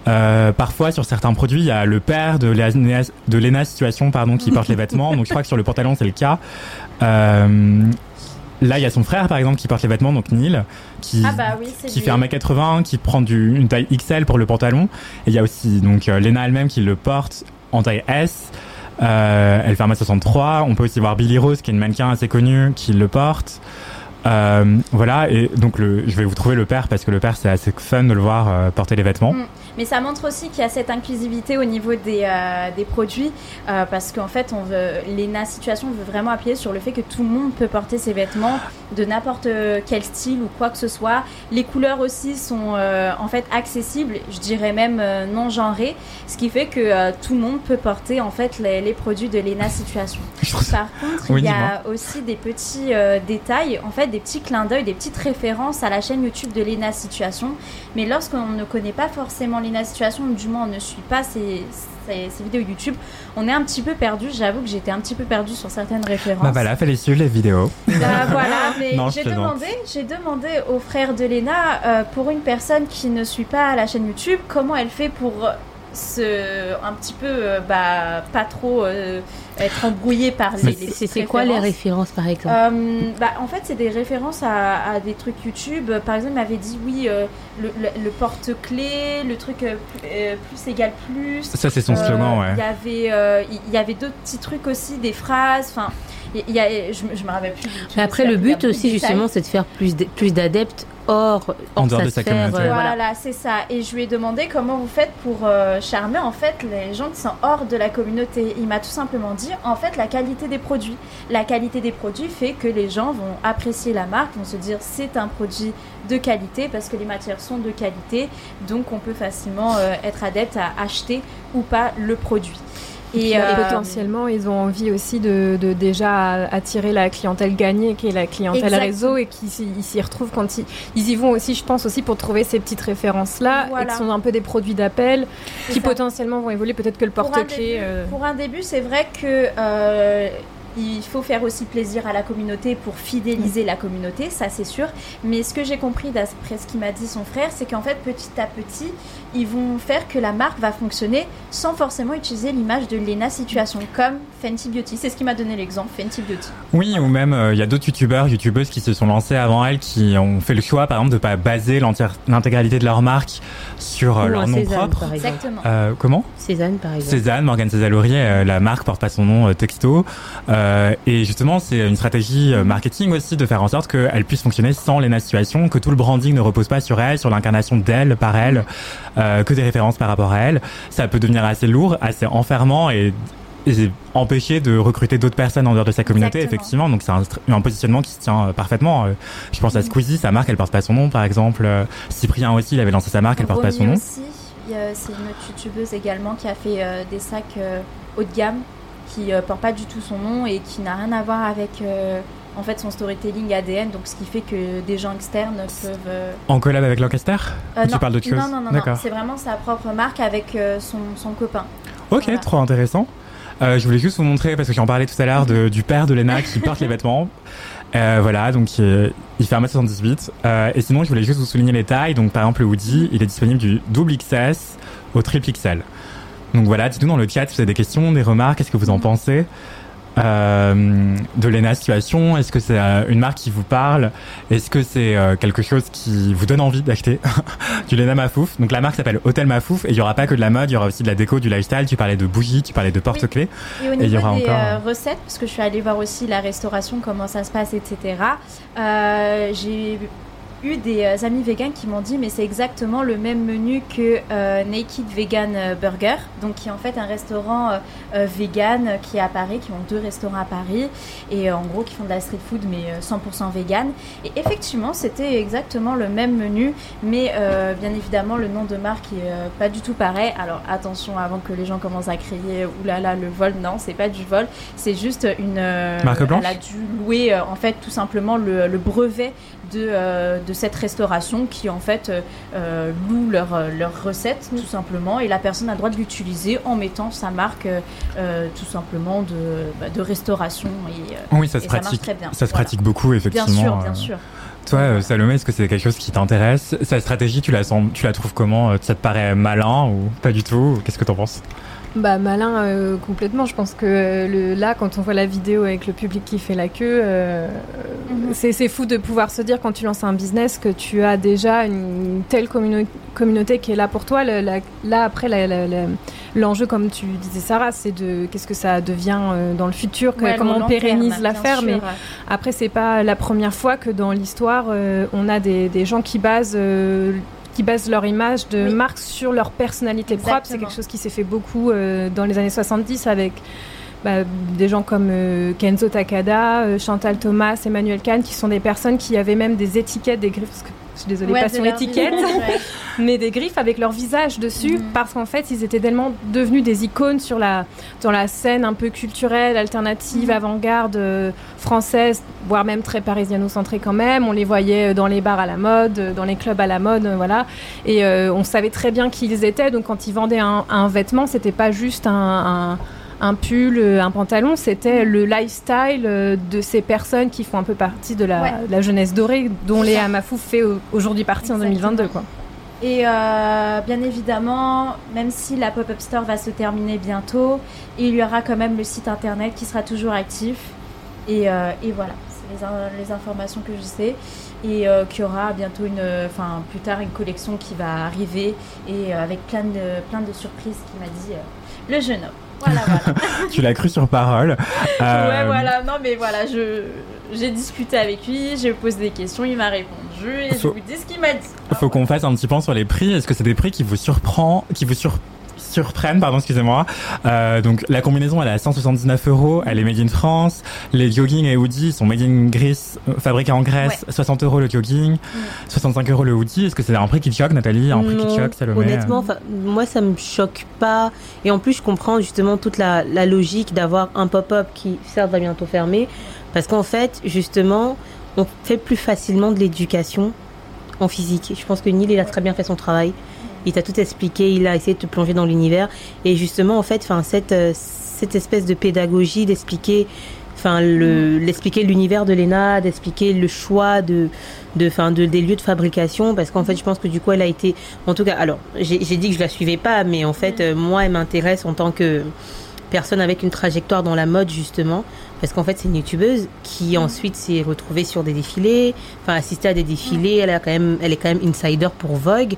Euh, parfois, sur certains produits, il y a le père de Lena, de Situation pardon, qui porte les vêtements. Donc, je crois que sur le pantalon, c'est le cas. Euh, Là, il y a son frère, par exemple, qui porte les vêtements, donc Neil, qui, ah bah oui, qui fait 1m80, qui prend du, une taille XL pour le pantalon. Et il y a aussi donc euh, Lena elle-même qui le porte en taille S. Elle fait 1m63. On peut aussi voir Billy Rose, qui est une mannequin assez connue, qui le porte. Euh, voilà, et donc le, je vais vous trouver le père parce que le père c'est assez fun de le voir euh, porter les vêtements. Mais ça montre aussi qu'il y a cette inclusivité au niveau des, euh, des produits euh, parce qu'en fait, on veut, l'ENA Situation veut vraiment appuyer sur le fait que tout le monde peut porter ses vêtements de n'importe quel style ou quoi que ce soit. Les couleurs aussi sont euh, en fait accessibles, je dirais même non genrées, ce qui fait que tout le monde peut porter en fait les, les produits de l'ENA Situation. Par contre, Oui, il y a aussi des petits détails, en fait des petits clins d'œil, des petites références à la chaîne YouTube de l'ENA Situation. Mais lorsqu'on ne connaît pas forcément l'ENA Situation, du moins on ne suit pas ces, vidéos YouTube, on est un petit peu perdu. J'avoue que j'étais un petit peu perdue sur certaines références. Bah voilà, fallait suivre les vidéos. Bah, voilà, mais j'ai demandé, j'ai demandé au frère de Léna, euh, pour une personne qui ne suit pas la chaîne YouTube, comment elle fait pour se, un petit peu, euh, bah, pas trop euh, être embrouillée par les, C'est quoi les références. par exemple? Euh, bah, en fait, c'est des références à, à des trucs YouTube. Par exemple, il m'avait dit oui, euh, le, le- le porte-clés, le truc plus, euh, plus égale plus. Ça c'est son Euh, slogan, ouais. Il y avait, euh, il y avait d'autres petits trucs aussi, des phrases. Enfin, il y a, je, me- je me rappelle plus. Mais après, le but aussi, justement, c'est de faire plus d- plus d'adeptes hors, En hors dehors sa de sa sphère, communauté. Voilà, voilà. c'est ça. Et je lui ai demandé comment vous faites pour euh, charmer en fait les gens qui sont hors de la communauté. Il m'a tout simplement dit en fait la qualité des produits. La qualité des produits fait que les gens vont apprécier la marque, vont se dire c'est un produit de qualité parce que les matières sont de qualité, donc on peut facilement euh, être adepte à acheter ou pas le produit. Et, Et, euh, potentiellement, ils ont envie aussi de, de déjà attirer la clientèle gagnée, qui est la clientèle réseau, et qui s'y retrouvent quand ils, ils y vont aussi, je pense, aussi pour trouver ces petites références-là, Voilà. qui sont un peu des produits d'appel, qui ça. potentiellement vont évoluer. Peut-être que le porte-clés. euh, Pour un début, c'est vrai que euh, il faut faire aussi plaisir à la communauté pour fidéliser la communauté, ça c'est sûr. Mais ce que j'ai compris d'après ce qu'il m'a dit son frère, c'est qu'en fait petit à petit, ils vont faire que la marque va fonctionner sans forcément utiliser l'image de Lena Situation, comme Fenty Beauty. C'est ce qui m'a donné l'exemple, Fenty Beauty. Oui, ou même euh, il y a d'autres youtubeurs, youtubeuses qui se sont lancés avant elle, qui ont fait le choix, par exemple, de pas baser l'entière- l'intégralité de leur marque sur euh, Ou leur nom Cézanne, propre. par. Exactement. Euh, comment Cézanne, par exemple. Cézanne, Morgane Césalourier, euh, la marque porte pas son nom euh, texto. Euh, et justement, c'est une stratégie euh, marketing aussi de faire en sorte qu'elle puisse fonctionner sans Lena Situation, que tout le branding ne repose pas sur elle, sur l'incarnation d'elle par elle, euh, que des références par rapport à elle. Ça peut devenir assez lourd, assez enfermant et, et empêcher de recruter d'autres personnes en dehors de sa communauté, Exactement. effectivement. Donc c'est un, positionnement qui se tient euh, parfaitement. Euh, je pense à Squeezie, sa marque, elle porte pas son nom, par exemple. Cyprien aussi, il avait lancé sa marque, elle porte pas son nom. aussi, c'est une autre youtubeuse également qui a fait euh, des sacs euh, haut de gamme qui porte pas du tout son nom et qui n'a rien à voir avec en fait son storytelling ADN, donc ce qui fait que des gens externes peuvent. euh, En collab avec Lancaster euh, tu non, parles d'autre chose Non, non, non, non. C'est vraiment sa propre marque avec euh, son, son copain. Ok, Voilà. trop intéressant. Euh, je voulais juste vous montrer, parce que j'en parlais tout à l'heure, du père de Lena qui porte les vêtements. Euh, voilà, donc euh, il fait 1m78. Euh, et sinon, je voulais juste vous souligner les tailles. Donc par exemple, le hoodie, il est disponible du double XS au triple XL. Donc voilà, dites-nous dans le chat si vous avez des questions, des remarques, qu'est-ce que vous en pensez euh, de Lena Situation Est-ce que c'est euh, une marque qui vous parle? Est-ce que c'est euh, quelque chose qui vous donne envie d'acheter? Du Lena Mafouf Donc la marque s'appelle Hôtel Mafouf et il y aura pas que de la mode, il y aura aussi de la déco, du lifestyle. Tu parlais de bougies, tu parlais de porte-clés. Et au il y aura des encore- recettes, parce que je suis allée voir aussi la restauration, comment ça se passe, etc. euh, j'ai eu des euh, amis véganes qui m'ont dit mais c'est exactement le même menu que euh, Naked Vegan euh, Burger, donc qui est en fait un restaurant euh, vegan qui est à Paris, qui ont deux restaurants à Paris et en gros qui font de la street food mais euh, 100% vegan. Et effectivement c'était exactement le même menu, mais bien évidemment le nom de marque est pas du tout pareil. Alors attention avant que les gens commencent à crier oulala le vol, non c'est pas du vol, c'est juste une Marque blanche elle a dû louer en fait tout simplement le, le brevet de, euh, de cette restauration qui en fait euh, euh, loue leur, leur recette tout simplement et la personne a le droit de l'utiliser en mettant sa marque euh, tout simplement de, bah, de restauration et, Oui, ça se et marche pratique. très bien. Ça se Voilà. pratique beaucoup, Bien effectivement. sûr, bien sûr. Toi, Salomé, est-ce que c'est quelque chose qui t'intéresse? Sa stratégie, tu la, sens, tu la trouves comment? Ça te paraît malin ou pas du tout? Qu'est-ce que t'en penses? Bah malin euh, complètement. Je pense que euh, le, là, quand on voit la vidéo avec le public qui fait la queue, euh, Mhm. c'est c'est fou de pouvoir se dire quand tu lances un business que tu as déjà une telle communo- communauté qui est là pour toi. Le- la- là après, l'enjeu, comme tu disais Sarah, c'est de qu'est-ce que ça devient dans le futur, que- Ouais, comment on pérennise l'affaire. Mais après, c'est pas la première fois que dans l'histoire, on a des, des gens qui basent, qui basent leur image de Oui. marque sur leur personnalité propre. C'est quelque chose qui s'est fait beaucoup euh, dans les années 70 avec bah, des gens comme euh, Kenzo Takada, euh, Chantal Thomas, Emmanuel Kahn, qui sont des personnes qui avaient même des étiquettes, des griffes. parce que Je suis désolée, Ouais, pas leur étiquette. Mais des griffes avec leur visage dessus, Mhm. parce qu'en fait, ils étaient tellement devenus des icônes sur la, dans la scène un peu culturelle, alternative, Mhm. avant-garde euh, française, voire même très parisiano-centrée quand même. On les voyait euh, dans les bars à la mode, euh, dans les clubs à la mode, voilà. Et euh, on savait très bien qui ils étaient. Donc quand ils vendaient un, un vêtement, c'était pas juste un, un- un pull, un pantalon, c'était le lifestyle de ces personnes qui font un peu partie de la, Ouais. de la jeunesse dorée, dont Léa. Mafou fait au- aujourd'hui partie en Exactement. 2022. Quoi. Et euh, bien évidemment, même si la pop-up store va se terminer bientôt, il y aura quand même le site internet qui sera toujours actif. Et, euh, et voilà, c'est les, in- les informations que je sais. Et euh, qu'il y aura bientôt une, enfin plus tard une collection qui va arriver et avec plein de, plein de surprises qui m'a dit le jeune homme. Voilà, voilà. tu l'as cru sur parole. Ouais, voilà. Non, mais voilà, je j'ai discuté avec lui, j'ai posé des questions, il m'a répondu et je Faut- vous dis ce qu'il m'a dit. Il faut qu'on fasse un petit point sur les prix. Est-ce que c'est des prix qui vous surprend, qui vous sur- surprennent, pardon, excusez-moi? Euh, donc la combinaison elle est à 179 euros, elle est made in France. Les jogging et hoodies sont made in Greece, euh, fabriqués en Grèce, 60 euros le jogging, 65 euros le hoodie. Est-ce que c'est un prix qui te choque, Nathalie, un prix qui te choque, Salomé? Honnêtement, moi, ça me choque pas. Et en plus, je comprends justement toute la, la logique d'avoir un pop-up qui, certes, va bientôt fermer. Parce qu'en fait, justement, on fait plus facilement de l'éducation en physique. Je pense que Neil, il a très bien fait son travail. Il t'a tout expliqué, il a essayé de te plonger dans l'univers. Et justement, en fait, enfin, cette, euh, cette espèce de pédagogie d'expliquer enfin le l'expliquer l'univers de Lena d'expliquer le choix de de enfin de des lieux de fabrication parce qu'en fait je pense que du coup elle a été en tout cas alors j'ai j'ai dit que je la suivais pas mais en fait euh, moi elle m'intéresse en tant que personne avec une trajectoire dans la mode justement parce qu'en fait c'est une youtubeuse qui ensuite s'est retrouvée sur des défilés enfin assisté à des défilés. Elle a quand même elle est quand même insider pour Vogue.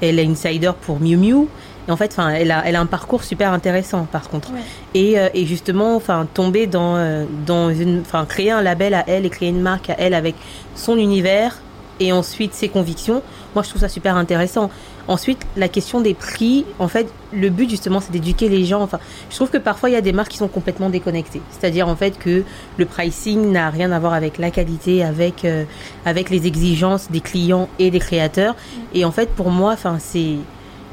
Elle est insider pour Miu Miu. Et en fait enfin elle a elle a un parcours super intéressant par contre. Ouais. et, euh, et justement enfin tomber dans euh, dans une enfin créer un label à elle et créer une marque à elle avec son univers et ensuite ses convictions moi je trouve ça super intéressant. Ensuite la question des prix en fait le but justement c'est d'éduquer les gens. Enfin je trouve que parfois il y a des marques qui sont complètement déconnectées. C'est-à-dire en fait que le pricing n'a rien à voir avec la qualité avec euh, avec les exigences des clients et des créateurs. Et en fait pour moi enfin c'est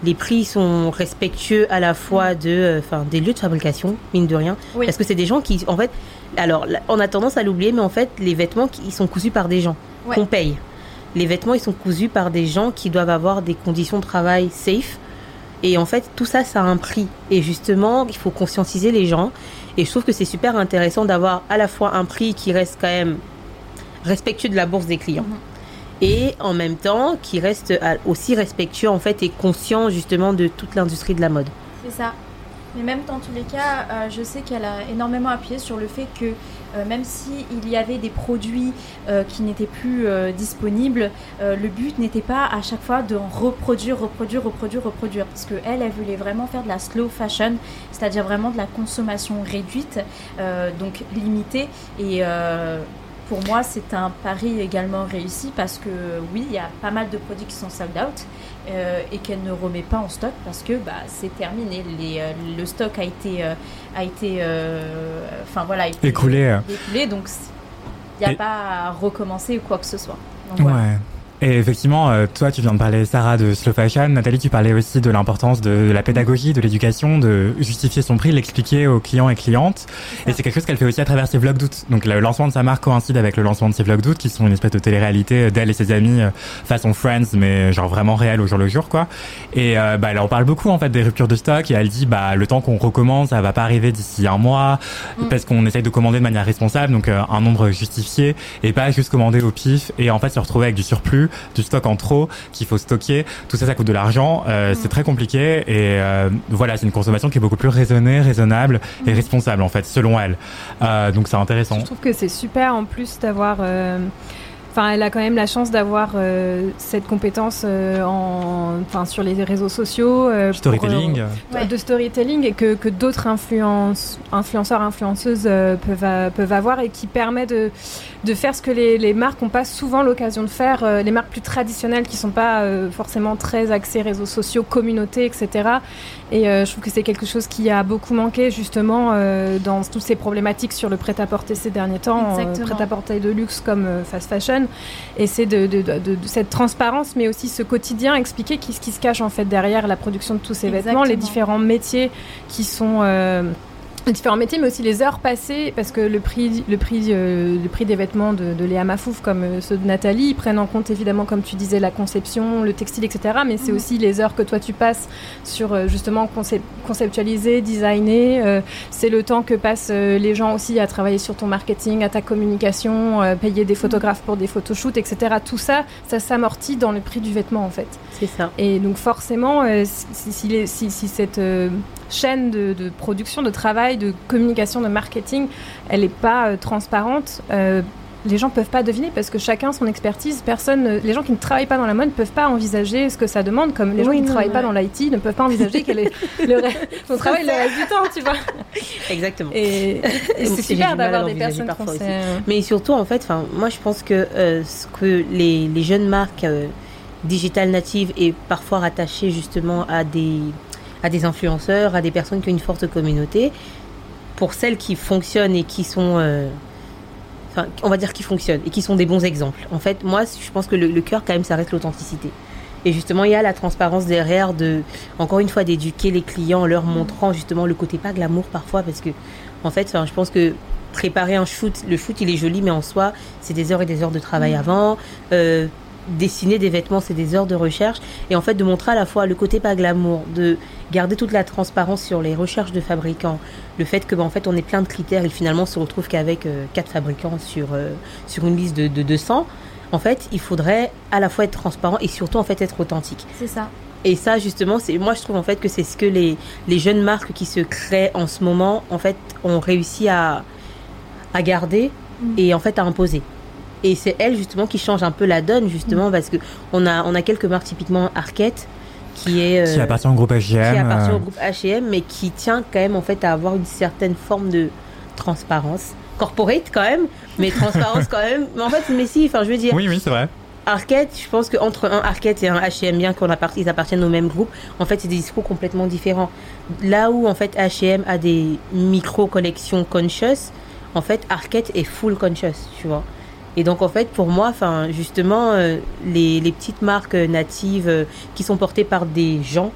les prix sont respectueux à la fois de euh, enfin des lieux de fabrication mine de rien. Oui. parce que c'est des gens qui en fait alors on a tendance à l'oublier mais en fait les vêtements qui- ils sont cousus par des gens Ouais. qu'on paye les vêtements ils sont cousus par des gens qui doivent avoir des conditions de travail safe et en fait tout ça ça a un prix et justement il faut conscientiser les gens et je trouve que c'est super intéressant d'avoir à la fois un prix qui reste quand même respectueux de la bourse des clients Mhm. et en même temps qui reste à- aussi respectueux en fait et conscient justement de toute l'industrie de la mode. C'est ça. Mais même dans tous les cas, euh, je sais qu'elle a énormément appuyé sur le fait que euh, même s'il y avait des produits euh, qui n'étaient plus disponibles, le but n'était pas à chaque fois de reproduire, reproduire, reproduire, reproduire. Parce qu'elle, elle voulait vraiment faire de la slow fashion, c'est-à-dire vraiment de la consommation réduite, donc limitée. Et pour moi, c'est un pari également réussi parce que oui, il y a pas mal de produits qui sont sold out euh, et qu'elle ne remet pas en stock parce que bah, c'est terminé. Les, euh, le stock a été, euh, a été, enfin voilà, a été Écoulé. écoulé, donc il n'y a Et- pas à recommencer ou quoi que ce soit. Donc, voilà. Et effectivement, euh, toi, tu viens de parler, Sarah, de slow fashion. Nathalie, tu parlais aussi de l'importance de, la pédagogie, de l'éducation, de justifier son prix, l'expliquer aux clients et clientes. Et c'est quelque chose qu'elle fait aussi à travers ses vlogs d'août. Donc le lancement de sa marque coïncide avec le lancement de ses vlogs d'août, qui sont une espèce de télé-réalité euh, d'elle et ses amis euh, façon Friends, mais genre vraiment réel au jour le jour, quoi. Et euh, bah, elle en parle beaucoup en fait des ruptures de stock et elle dit bah le temps qu'on recommence, ça va pas arriver d'ici un mois Mm. parce qu'on essaye de commander de manière responsable, donc euh, un nombre justifié et pas juste commander au pif et en fait se retrouver avec du surplus plus, du stock en trop qu'il faut stocker. Tout ça, ça coûte de l'argent. Euh, C'est très compliqué et euh, voilà, c'est une consommation qui est beaucoup plus raisonnée, raisonnable et responsable en fait, selon elle. Euh, donc c'est intéressant. Je trouve que c'est super en plus d'avoir. Enfin, elle a quand même la chance d'avoir euh, cette compétence euh, en, enfin, sur les réseaux sociaux. euh, pour, Storytelling. euh, Ouais. de storytelling et que, que d'autres influence- influenceurs, influenceuses euh, peuvent, peuvent avoir et qui permet de, de faire ce que les, les marques n'ont pas souvent l'occasion de faire, euh, les marques plus traditionnelles qui sont pas euh, forcément très axées réseaux sociaux, communauté, etc. Et euh, je trouve que c'est quelque chose qui a beaucoup manqué justement euh, dans toutes ces problématiques sur le prêt-à-porter ces derniers temps, euh, Exactement. prêt-à-porter de luxe comme euh, fast fashion. Et c'est de, de- de- de- de cette transparence, mais aussi ce quotidien, expliquer qui- ce qui se cache en fait derrière la production de tous ces vêtements, les différents métiers qui sont euh, différents métiers, mais aussi les heures passées, parce que le prix, le prix, euh, le prix des vêtements de, de Léa Mafouf, comme euh, ceux de Nathalie, ils prennent en compte évidemment, comme tu disais, la conception, le textile, etc. Mais c'est Mhm. aussi les heures que toi tu passes sur euh, justement concep- conceptualiser, designer. c'est le temps que passent les gens aussi à travailler sur ton marketing, à ta communication, payer des photographes pour des photoshoots, etc. Tout ça, ça s'amortit dans le prix du vêtement en fait. C'est ça. Et donc forcément, si, si, les- si- si cette chaîne de, de production, de travail, de communication, de marketing, elle n'est pas euh, transparente, euh, les gens peuvent pas deviner parce que chacun son expertise. Personne, les gens qui ne travaillent pas dans la mode ne peuvent pas envisager ce que ça demande, comme les gens qui ne travaillent pas dans l'IT ne peuvent pas envisager quel est le son travail le reste du temps, tu vois. Exactement. Et, c'est super d'avoir des personnes françaises. Mais surtout, en fait, moi, je pense que euh, ce que les, les jeunes marques euh, digital natives et parfois rattachées justement à des, à des influenceurs, à des personnes qui ont une forte communauté, pour celles qui fonctionnent et qui sont, euh, enfin, on va dire qui fonctionnent et qui sont des bons exemples. En fait, moi, je pense que le, le cœur, quand même, ça reste l'authenticité. Et justement, il y a la transparence derrière de, encore une fois, d'éduquer les clients en leur montrant justement le côté pas glamour parfois, parce que, en fait, enfin, je pense que préparer un shoot, le shoot il est joli, mais en soi, c'est des heures et des heures de travail avant. Euh, dessiner des vêtements, c'est des heures de recherche. Et en fait, de montrer à la fois le côté pas glamour, de garder toute la transparence sur les recherches de fabricants, le fait que, ben, en fait, on est plein de critères et finalement, on se retrouve qu'avec euh, quatre fabricants sur, euh, sur une liste de, de 200. En fait, il faudrait à la fois être transparent et surtout, en fait, être authentique. C'est ça. Et ça, justement, c'est moi je trouve en fait que c'est ce que les, les jeunes marques qui se créent en ce moment, en fait, ont réussi à, à garder Mm. et en fait à imposer. Et c'est elles justement qui changent un peu la donne justement parce que on a on a quelques marques typiquement Arquette qui est Qui euh, appartient au groupe HM. qui appartient euh, au groupe H&M mais qui tient quand même en fait à avoir une certaine forme de transparence corporate quand même mais transparence quand même mais en fait mais si enfin je veux dire Oui, oui, c'est vrai. Arquette, je pense qu'entre un Arquette et un H&M, bien qu'on appart- ils appartiennent au même groupe, en fait, c'est des discours complètement différents. Là où, en fait, H&M a des micro-collections conscious, en fait, Arquette est full conscious, tu vois. Et donc, en fait, pour moi, enfin, justement, euh, les, les petites marques euh, natives euh, qui sont portées par des gens,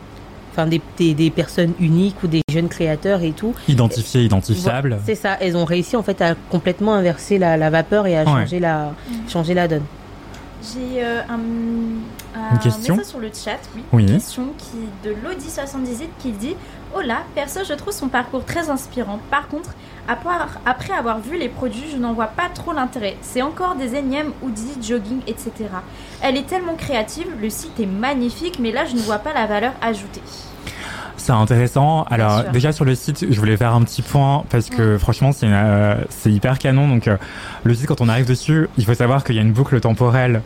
enfin, des, des, des personnes uniques ou des jeunes créateurs et tout, Identifié, identifiable. c'est ça, elles ont réussi, en fait, à complètement inverser la, la vapeur et à Ouais. changer, la, changer la donne. J'ai euh, un, un Une question message sur le chat, oui. Oui. Une question qui, de l'Audi78 qui dit Oh là, perso, je trouve son parcours très inspirant. Par contre, après, avoir vu les produits, je n'en vois pas trop l'intérêt. C'est encore des énièmes hoodies, jogging, etc. Elle est tellement créative, le site est magnifique, mais là, je ne vois pas la valeur ajoutée. C'est intéressant. Alors déjà sur le site, je voulais faire un petit point parce que franchement c'est euh, c'est hyper canon. Donc euh, le site quand on arrive dessus, il faut savoir qu'il y a une boucle temporelle.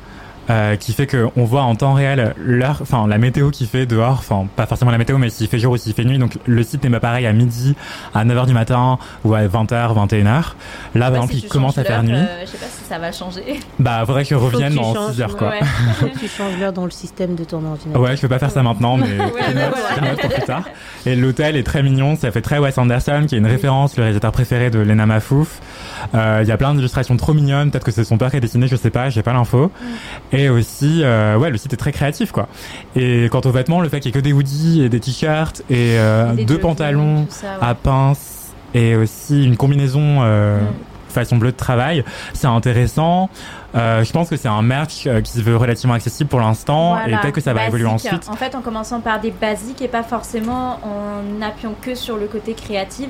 Euh, qui fait que on voit en temps réel l'heure, enfin la météo qui fait dehors, enfin pas forcément la météo, mais s'il fait jour ou s'il fait nuit. Donc le site n'est pas pareil à midi, à 9h du matin ou à 20h, 21h. Là par exemple, il commence à faire nuit. euh, je sais pas si ça va changer. Bah faudrait que je revienne dans changes, 6 heures quoi. Ouais. Faut que tu changes l'heure dans le système de ton ordinateur. Ouais, je peux pas faire ça maintenant, mais je ouais, note pour plus tard. Et l'hôtel est très mignon, ça fait très Wes Anderson, qui est une référence, le réalisateur préféré de Lena Mafouf. Euh, Il y a plein d'illustrations trop mignonnes, peut-être que c'est son père qui a dessiné, je sais pas, j'ai pas l'info. Et aussi, euh, ouais, le site est très créatif, quoi. Et quant aux vêtements, le fait qu'il y ait que des hoodies et des t-shirts et euh, deux pantalons tout ça, ouais. à pince et aussi une combinaison Mm. façon bleue de travail, c'est intéressant. Euh, je pense que c'est un merch euh, qui se veut relativement accessible pour l'instant et peut-être que ça va évoluer ensuite. En fait, en commençant par des basiques et pas forcément en appuyant que sur le côté créatif.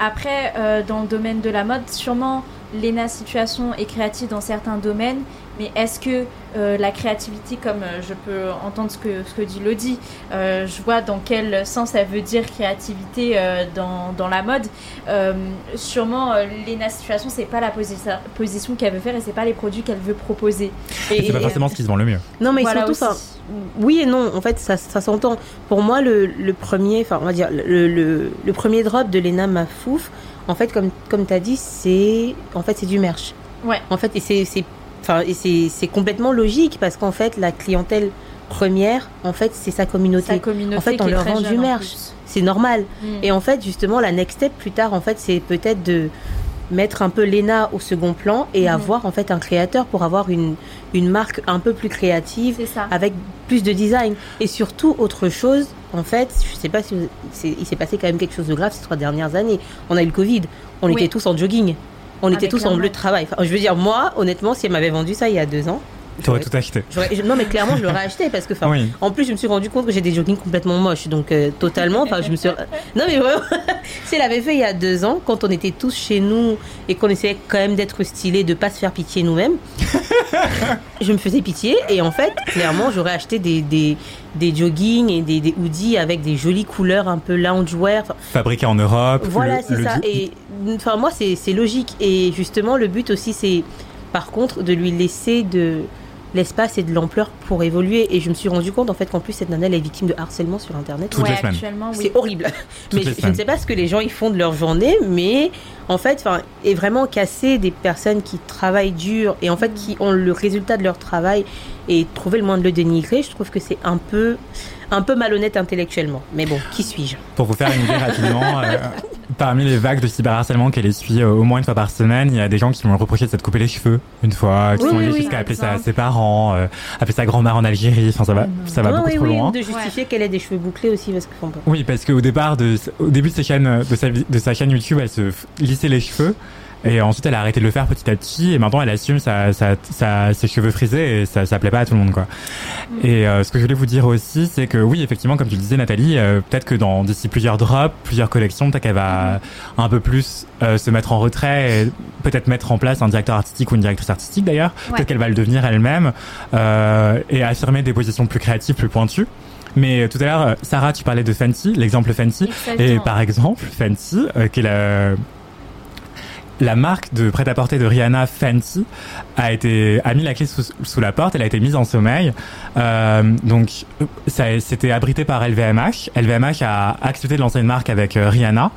Après, euh, dans le domaine de la mode, sûrement Lena Situation est créative dans certains domaines, mais est-ce que euh, la créativité, comme euh, je peux entendre ce que, ce que dit Lodi, euh, je vois dans quel sens elle veut dire créativité euh, dans, dans la mode. Euh, sûrement, euh, Lena Situation, c'est pas la posi- position qu'elle veut faire et c'est pas les produits qu'elle veut proposer. Et c'est pas et- forcément ce qui se vend le mieux. Non, mais Voilà surtout, aussi. oui et non. En fait, ça, ça s'entend. Pour moi, le, le premier, enfin, on va dire, le, le, le premier drop de Lena Mafouf, en fait, comme, comme tu as dit, c'est en fait, c'est du merch. Ouais. En fait, et c'est, c'est, enfin, c'est, complètement logique parce qu'en fait, la clientèle première, en fait, c'est sa communauté. Sa communauté En fait, on leur très vend du merch. C'est normal. Mm. Et en fait, justement, la next step plus tard, en fait, c'est peut-être de mettre un peu Lena au second plan et Mhm. avoir en fait un créateur pour avoir une, une marque un peu plus créative avec plus de design et surtout autre chose en fait je sais pas si vous- il s'est passé quand même quelque chose de grave ces trois dernières années on a eu le covid on Oui. était tous en jogging on était tous en bleu de travail Enfin, je veux dire moi honnêtement si elle m'avait vendu ça il y a deux ans T'aurais j'aurais- tout acheté. non mais clairement je l'aurais acheté parce que enfin Oui. en plus je me suis rendu compte que j'ai des joggings complètement moches donc euh, totalement enfin je me suis non mais vraiment si elle avait fait il y a deux ans quand on était tous chez nous et qu'on essayait quand même d'être stylé de pas se faire pitié nous-mêmes je me faisais pitié et en fait clairement j'aurais acheté des, des, des joggings et des, des hoodies avec des jolies couleurs un peu loungewear Enfin, Fabriqué en Europe. voilà c'est ça et enfin moi c'est c'est logique et justement le but aussi c'est par contre de lui laisser de l'espace et de l'ampleur pour évoluer et je me suis rendu compte en fait qu'en plus cette nana elle est victime de harcèlement sur internet Toutes ouais, les semaines. actuellement, oui. c'est horrible. Toutes mais je, je ne sais pas ce que les gens ils font de leur journée, mais en fait, enfin, est vraiment casser des personnes qui travaillent dur et en fait qui ont le résultat de leur travail et trouver le moyen de le dénigrer. Je trouve que c'est un peu, un peu malhonnête intellectuellement. Mais bon, qui suis-je? Pour vous faire une idée rapidement, euh, parmi les vagues de cyberharcèlement qu'elle essuie euh, au moins une fois par semaine, il y a des gens qui lui ont reproché de s'être coupé les cheveux une fois, qui Oui, sont allés oui, jusqu'à appeler ça ses parents, euh, appeler sa grand-mère en Algérie, enfin ça va, ça va Ah beaucoup oui, trop oui, loin. de justifier qu'elle ait des cheveux bouclés aussi parce que. Oui, parce qu'au départ, de, au début de, ses chaînes, de, sa, de sa chaîne YouTube, elle se lissait les cheveux. Et ensuite, elle a arrêté de le faire petit à petit. Et maintenant, elle assume sa, sa, sa- ses cheveux frisés et ça, ça plaît pas à tout le monde, quoi. Et euh, ce que je voulais vous dire aussi, c'est que oui, effectivement, comme tu le disais, Nathalie, euh, peut-être que dans d'ici plusieurs drops, plusieurs collections, peut-être qu'elle va un peu plus euh, se mettre en retrait et peut-être mettre en place un directeur artistique ou une directrice artistique d'ailleurs. Ouais. Peut-être qu'elle va le devenir elle-même euh, et affirmer des positions plus créatives, plus pointues. Mais euh, tout à l'heure, euh, Sarah, tu parlais de Fenty, l'exemple Fenty. Et Exactement. par exemple, Fenty, euh, qui est la, la marque de prêt-à-porter de Rihanna, Fenty, a été a mis la clé sous, sous la porte. Elle a été mise en sommeil. Euh, donc, euh, ça c'était abrité par LVMH. LVMH a accepté de lancer une marque avec euh, Rihanna.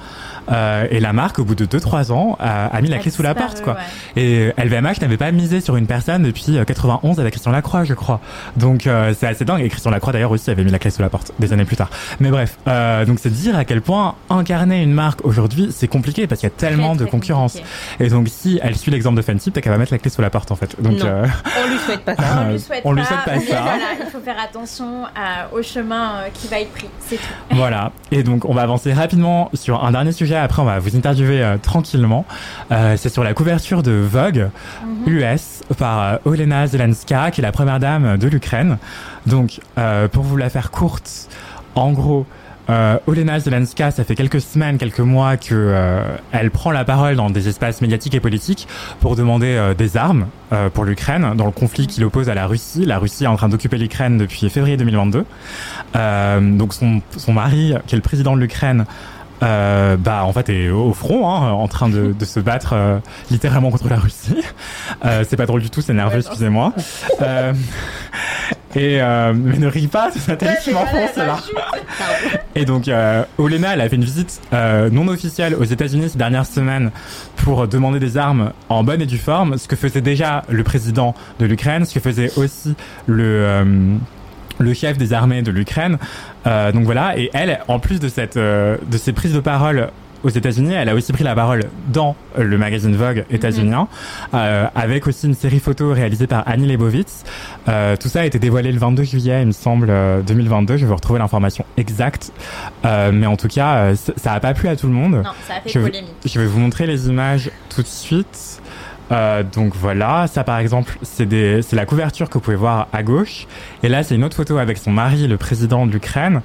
Euh, et la marque, au bout de 2-3 ans, a, a mis la clé sous la porte, quoi. ouais. Et LVMH n'avait pas misé sur une personne depuis euh, 91 avec Christian Lacroix, je crois. Donc euh, c'est assez dingue. Et Christian Lacroix d'ailleurs aussi avait mis la clé sous la porte des années plus tard. Mais bref, euh, donc c'est dire à quel point incarner une marque aujourd'hui c'est compliqué parce qu'il y a tellement Très, de concurrence. compliqué. Et donc si elle suit l'exemple de Fenty, peut-être qu'elle va mettre la clé sous la porte en fait. Donc Non. euh, On lui souhaite pas ça. On Euh, lui souhaite on pas, lui souhaite pas ça. voilà, il faut faire attention à- au chemin euh, qui va être pris, c'est tout. Voilà. Et donc, on va avancer rapidement sur un dernier sujet. Après, on va vous interviewer euh, tranquillement. Euh, c'est sur la couverture de Vogue Mhm. US par euh, Olena Zelenska, qui est la première dame de l'Ukraine. Donc, euh, pour vous la faire courte, en gros, euh, Olena Zelenska, ça fait quelques semaines, quelques mois que euh, elle prend la parole dans des espaces médiatiques et politiques pour demander euh, des armes euh, pour l'Ukraine dans le conflit qui l'oppose à la Russie. La Russie est en train d'occuper l'Ukraine depuis février 2022. Euh, donc son, son mari, qui est le président de l'Ukraine, euh, bah en fait est au front, hein, en train de, de se battre euh, littéralement contre la Russie. Euh, c'est pas drôle du tout, c'est nerveux, excusez-moi. Euh, et euh, mais ne ris pas, c'est Nathalie qui m'enfonce là. Et donc euh, Olena, elle a fait une visite euh, non officielle aux États-Unis ces dernières semaines pour demander des armes en bonne et due forme, ce que faisait déjà le président de l'Ukraine, ce que faisait aussi le euh, le chef des armées de l'Ukraine. Euh, donc voilà, et elle, en plus de cette euh, de ces prises de parole aux États-Unis, elle a aussi pris la parole dans euh, le magazine Vogue états-unien, euh, avec aussi une série photo réalisée par Annie Leibovitz. Euh, tout ça a été dévoilé le 22 juillet, il me semble, euh, 2022. Je vais vous retrouver l'information exacte, Euh, mais en tout cas, euh, ça a pas plu à tout le monde. Non, ça a fait Je vais- polémique. Je vais vous montrer les images tout de suite. Euh, donc voilà, ça par exemple, c'est la couverture que vous pouvez voir à gauche. Et là, c'est une autre photo avec son mari, le président de l'Ukraine.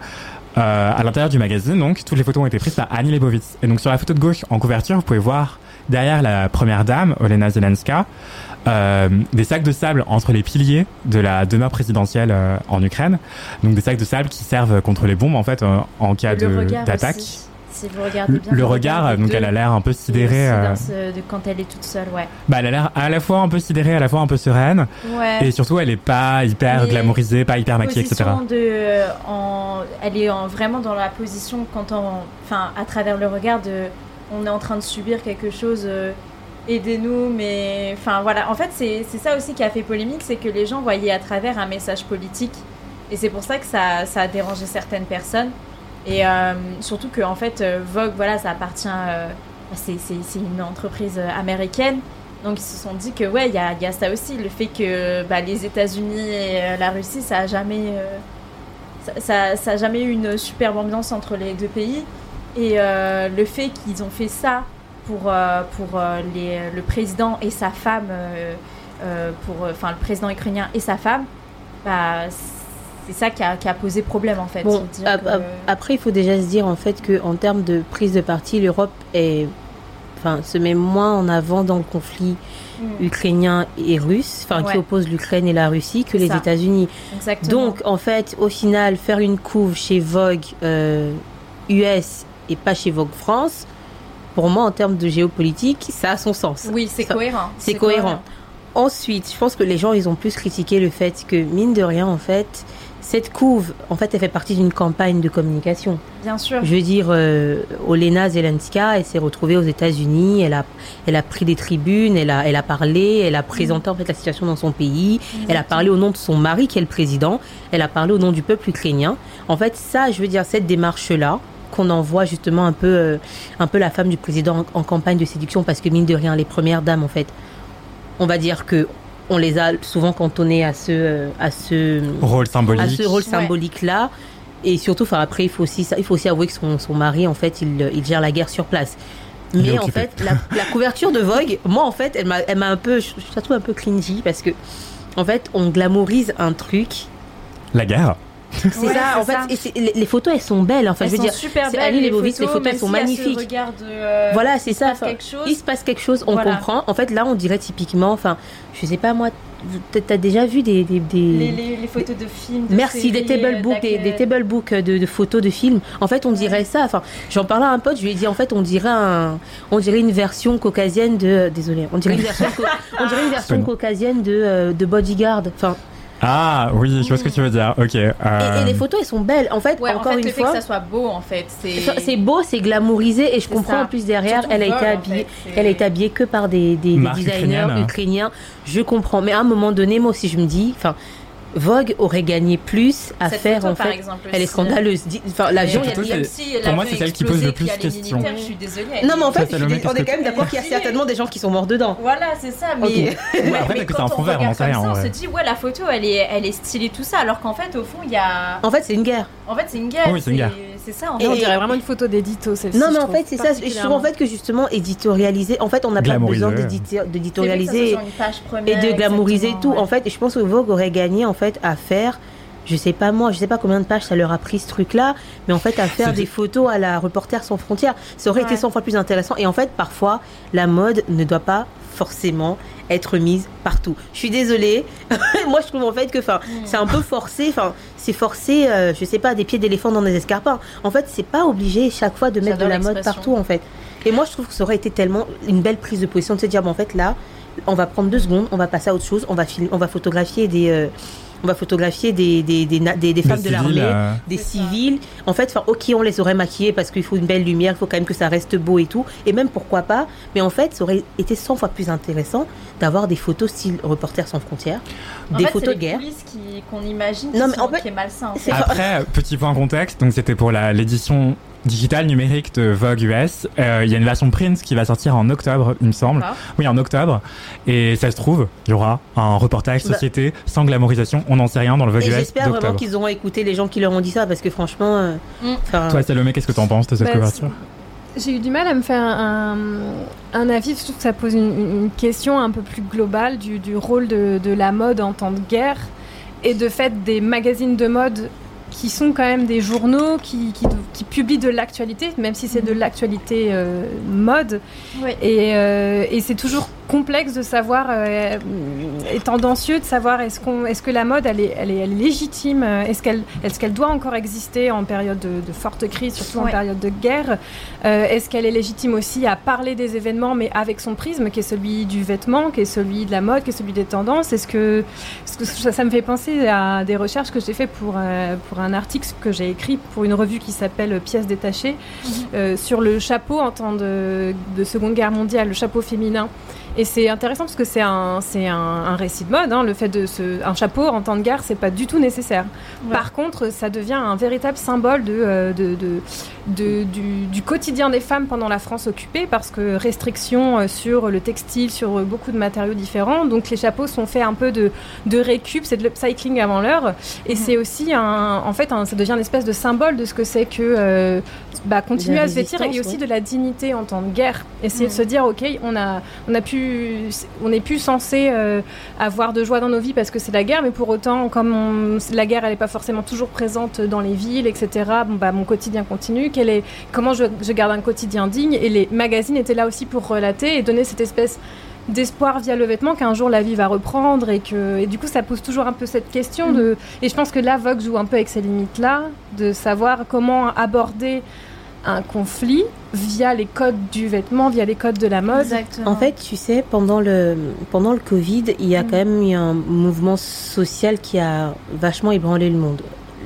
Euh, à l'intérieur du magazine, donc toutes les photos ont été prises par Annie Leibovitz. Et donc sur la photo de gauche en couverture, vous pouvez voir derrière la première dame, Olena Zelenska, euh, des sacs de sable entre les piliers de la demeure présidentielle euh, en Ukraine. Donc des sacs de sable qui servent contre les bombes en fait euh, en cas d'attaque. Aussi. Si vous regardez Le, bien le regard, donc deux, elle a l'air un peu sidérée. euh, dans ce- de quand elle est toute seule, ouais. bah, elle a l'air à la fois un peu sidérée, à la fois un peu sereine. Ouais. Et surtout, elle est pas hyper Mais glamourisée, pas hyper maquillée, etc. de, euh, en, elle est en- vraiment dans la position quand on, enfin, à travers le regard de, on est en train de subir quelque chose. euh, Aidez-nous, mais enfin voilà. En fait, c'est c'est ça aussi qui a fait polémique, c'est que les gens voyaient à travers un message politique, et c'est pour ça que ça, ça a dérangé certaines personnes. Et euh, surtout que en fait, euh, Vogue, voilà, ça appartient, euh, c'est c'est- une entreprise américaine. Donc ils se sont dit que ouais, il y y a ça aussi, le fait que bah, les États-Unis et la Russie, ça a jamais, ça, ça, a jamais eu une superbe ambiance entre les deux pays. Et le fait qu'ils ont fait ça pour, pour les, le président et sa femme, pour, enfin le président ukrainien et sa femme, bah, c'est ça qui a, qui a posé problème en fait. Bon, ap- que- après, il faut déjà se dire en fait que en termes de prise de parti, l'Europe est, enfin, se met moins en avant dans le conflit Mm, ukrainien et russe, enfin, qui oppose l'Ukraine et la Russie, que les. États-Unis. Donc, en fait, au final, faire une couve chez Vogue euh, US et pas chez Vogue France, pour moi, en termes de géopolitique, ça a son sens. oui, c'est cohérent. C'est cohérent. Ensuite, je pense que les gens, ils ont plus critiqué le fait que, mine de rien, en fait, cette couve, en fait, elle fait partie d'une campagne de communication. Bien sûr. Je veux dire, euh, Olena Zelenska, elle s'est retrouvée aux États-Unis, elle a, elle a pris des tribunes, elle a, elle a parlé, elle a présenté en fait la situation dans son pays, elle a parlé au nom de son mari qui est le président, elle a parlé au nom du peuple ukrainien. En fait, ça, je veux dire, cette démarche-là, qu'on envoie justement un peu, euh, un peu la femme du président en, en campagne de séduction, parce que mine de rien, les premières dames, en fait, on va dire que on les a souvent cantonnées à ce, euh, à ce, Rôle symbolique. à ce rôle symbolique là et surtout enfin après il faut aussi il faut aussi avouer que son, son mari en fait il, il gère la guerre sur place. Mais en fait la, la couverture de Vogue moi en fait elle m'a elle m'a un peu je, je la trouve un peu cringy parce que en fait on glamourise un truc. La guerre. C'est Ouais, ça en fait ça. les, les photos elles sont belles enfin Elles je veux sont dire super c'est belles, Ali Leibovitz, les photos, elles sont ce magnifiques. regard de, euh, voilà c'est il se ça passe enfin, quelque chose. il se passe quelque chose on Voilà. comprend en fait là on dirait typiquement enfin je sais pas moi t'as- déjà vu des, des, des- les, les, les photos de films. De Merci, des table books, des, des table books de, de photos de films. En fait, on dirait ça. Enfin, j'en parlais à un pote, je lui ai dit en fait, on dirait un, on dirait une version caucasienne de, désolé, on dirait une version, on dirait une version caucasienne de, euh, de Bodyguard. Enfin, Ah oui, je vois ce que tu veux dire. Ok. euh, et, et les photos, elles sont belles. En fait, Ouais, en encore fait, une le fait fois, que ça soit beau, en fait, c'est. beau, c'est glamourisé, et je comprends ça. en plus derrière, elle a été habillée, fait, elle a été habillée que par des, des, des Marque designers ukrainienne. ukrainiens. Je comprends, mais à un moment donné, moi aussi, je me dis, enfin. Vogue aurait gagné plus à Cette faire photo, en par fait. exemple, elle est aussi. scandaleuse. Enfin, l'avion, il y a si pour moi, c'est celle qui pose le plus de questions. Je suis désolée. Non, mais en fait, on est quand même d'accord qu'il y a certainement des gens qui sont morts dedans. Voilà, c'est ça. Mais, après, c'est quand un fond on vert, on sait se dit, ouais, la photo, elle est, elle est stylée, tout ça, alors qu'en fait, au fond, il y a. En fait, c'est une guerre. En fait, c'est une guerre. Oui, c'est une guerre. C'est ça, en Et on fait. dirait vraiment une photo d'édito, celle-ci. Non, mais en fait, c'est ça. Je trouve en fait que justement, éditorialiser. En fait, on n'a pas besoin d'éditorialiser et de glamouriser exactement, tout. ouais. En fait, et je pense que Vogue aurait gagné en fait à faire. Je sais pas moi, je sais pas combien de pages ça leur a pris ce truc-là, mais en fait à faire des photos à la Reporter sans frontières, ça aurait été Ouais. 100 fois plus intéressant. Et en fait, parfois, la mode ne doit pas forcément être mise partout. Je suis désolée. moi, je trouve en fait que, enfin, Mm. c'est un peu forcé. Enfin, c'est forcé. euh, je sais pas, des pieds d'éléphant dans des escarpins. En fait, c'est pas obligé chaque fois de mettre de la mode partout, en fait. Et moi, je trouve que ça aurait été tellement une belle prise de position de se dire, bon, en fait, là, on va prendre deux secondes, on va passer à autre chose, on va filmer, on va photographier des, euh, on va photographier des des, des, na- des- des femmes de l'armée, euh, des C'est civils. En fait, enfin, ok, on les aurait maquillés parce qu'il faut une belle lumière, il faut quand même que ça reste beau et tout. Et même pourquoi pas. Mais en fait, ça aurait été 100 fois plus intéressant d'avoir des photos style Reporters sans frontières, En des fait, photos de c'est guerre. qui- qu'on imagine Non, qui, mais sont- en fait, qui est malsain. en c'est- fait. Après, petit point contexte, donc c'était pour la- l'édition digitale numérique de Vogue US. Euh, Il y a une version print qui va sortir en octobre, il me semble. Oui, en octobre. Et ça se trouve, il y aura un reportage Bah- société sans glamourisation. On n'en sait rien dans le Vogue Et US j'espère vraiment qu'ils auront écouté les gens qui leur ont dit ça parce que franchement, euh, Mm. Toi, Salomé, qu'est-ce que t'en penses de cette Bah, couverture J'ai eu du mal à me faire un, un avis. Je trouve que ça pose une, une question un peu plus globale du, du rôle de, de la mode en temps de guerre et de fait des magazines de mode qui sont quand même des journaux qui, qui, qui publient de l'actualité, même si c'est de l'actualité euh, mode. Oui. Et, euh, et c'est toujours complexe de savoir, euh, et tendancieux de savoir est-ce qu'on, est-ce que la mode elle est, elle est, elle est légitime, euh, est-ce qu'elle, est-ce qu'elle doit encore exister en période de, de forte crise, surtout en période de guerre, Euh, est-ce qu'elle est légitime aussi à parler des événements mais avec son prisme qui est celui du vêtement, qui est celui de la mode, qui est celui des tendances, est-ce que, ça, ça me fait penser à des recherches que j'ai fait pour euh, pour un article que j'ai écrit pour une revue qui s'appelle Pièces détachées euh, sur le chapeau en temps de, de Seconde Guerre mondiale, le chapeau féminin. Et c'est intéressant parce que c'est un, c'est un, un récit de mode. hein. Le fait de se, un chapeau en temps de guerre, c'est pas du tout nécessaire. Ouais. Par contre, ça devient un véritable symbole de, euh, de, de- de- du, du quotidien des femmes pendant la France occupée, parce que restrictions euh, sur le textile, sur beaucoup de matériaux différents. Donc les chapeaux sont faits un peu de, de récup, c'est de l'upcycling avant l'heure. Et Mhm. c'est aussi un, en fait, un- ça devient une espèce de symbole de ce que c'est que euh, bah, continuer à se vêtir et résistance, aussi ouais. de la dignité en temps de guerre. Essayer Mhm. de se dire, ok, on a, on a pu, on n'est plus censé euh, avoir de joie dans nos vies parce que c'est la guerre, mais pour autant, comme on- la guerre, elle n'est pas forcément toujours présente dans les villes, etc. Bon, bah, mon quotidien continue. Quel est, comment je, je garde un quotidien digne Et les magazines étaient là aussi pour relater et donner cette espèce d'espoir via le vêtement qu'un jour la vie va reprendre et que et du coup ça pose toujours un peu cette question de et je pense que là Vogue joue un peu avec ces limites là de savoir comment aborder un conflit via les codes du vêtement via les codes de la mode Exactement. En fait, tu sais, pendant le, pendant le Covid, il y a Mm. quand même eu un mouvement social qui a vachement ébranlé le monde.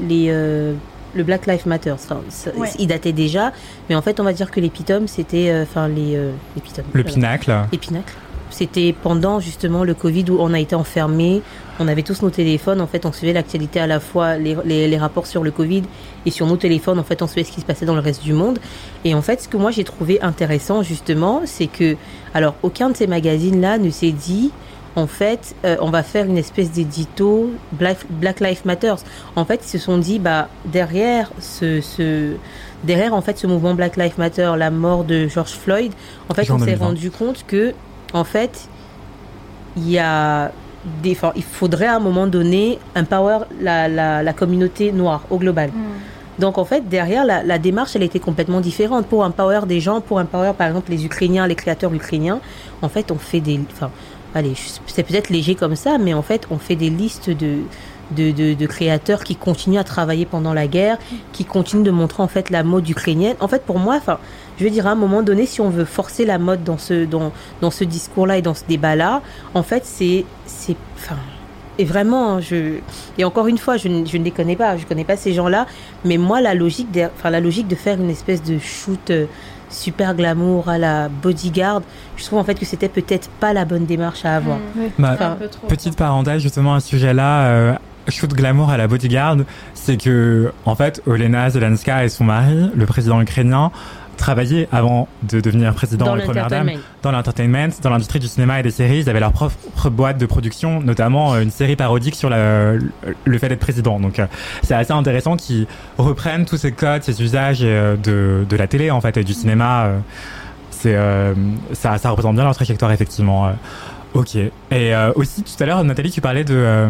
Les, euh, le Black Lives Matter, enfin, ça- Ouais. il datait déjà, mais en fait, on va dire que les pitums, c'était, euh, enfin, les, euh, les. Le voilà. pinacle. Les pinacles. C'était pendant justement le Covid où on a été enfermés, on avait tous nos téléphones, en fait on suivait l'actualité à la fois, les, les, les rapports sur le Covid et sur nos téléphones, en fait on suivait ce qui se passait dans le reste du monde. Et en fait ce que moi j'ai trouvé intéressant justement, c'est que, alors aucun de ces magazines-là ne s'est dit, en fait euh, on va faire une espèce d'édito Black, Black Lives Matter. En fait ils se sont dit, bah derrière ce... ce Derrière en fait ce mouvement Black Lives Matter, la mort de George Floyd, en fait on s'est 2020. rendu compte que en fait, il y a des, enfin, il faudrait à un moment donné empower la, la, la communauté noire au global. Mm. Donc en fait, derrière, la, la démarche, elle était complètement différente. Pour empower des gens, pour empower par exemple les Ukrainiens, les créateurs ukrainiens, en fait, on fait des... Enfin, allez, c'est peut-être léger comme ça, mais en fait, on fait des listes de, de, de, créateurs qui continuent à travailler pendant la guerre, qui continuent de montrer en fait la mode ukrainienne. En fait, pour moi, je veux dire, à un moment donné, si on veut forcer la mode dans ce, discours-là et dans ce débat-là, en fait, c'est... c'est et vraiment, hein, et encore une fois, je, ne- ne les connais pas, je connais pas ces gens-là, mais moi, la logique, de, enfin, la logique de faire une espèce de shoot euh, super glamour à la bodyguard, je trouve en fait que c'était peut-être pas la bonne démarche à avoir. Mm. Bah, Enfin. Petite parenthèse justement à ce sujet-là, euh, shoot glamour à la bodyguard, c'est que en fait Olena Zelenska et son mari, le président ukrainien, travaillaient avant de devenir président Dans et première dame dans l'entertainment, dans l'industrie du cinéma et des séries. Ils avaient leur propre boîte de production, notamment euh, une série parodique sur la- le fait d'être président. Donc euh, c'est assez intéressant qu'ils reprennent tous ces codes, ces usages euh, de, de la télé en fait et du cinéma. c'est ça, ça représente bien leur trajectoire effectivement. Ok. Et euh, aussi tout à l'heure, Nathalie, tu parlais de euh,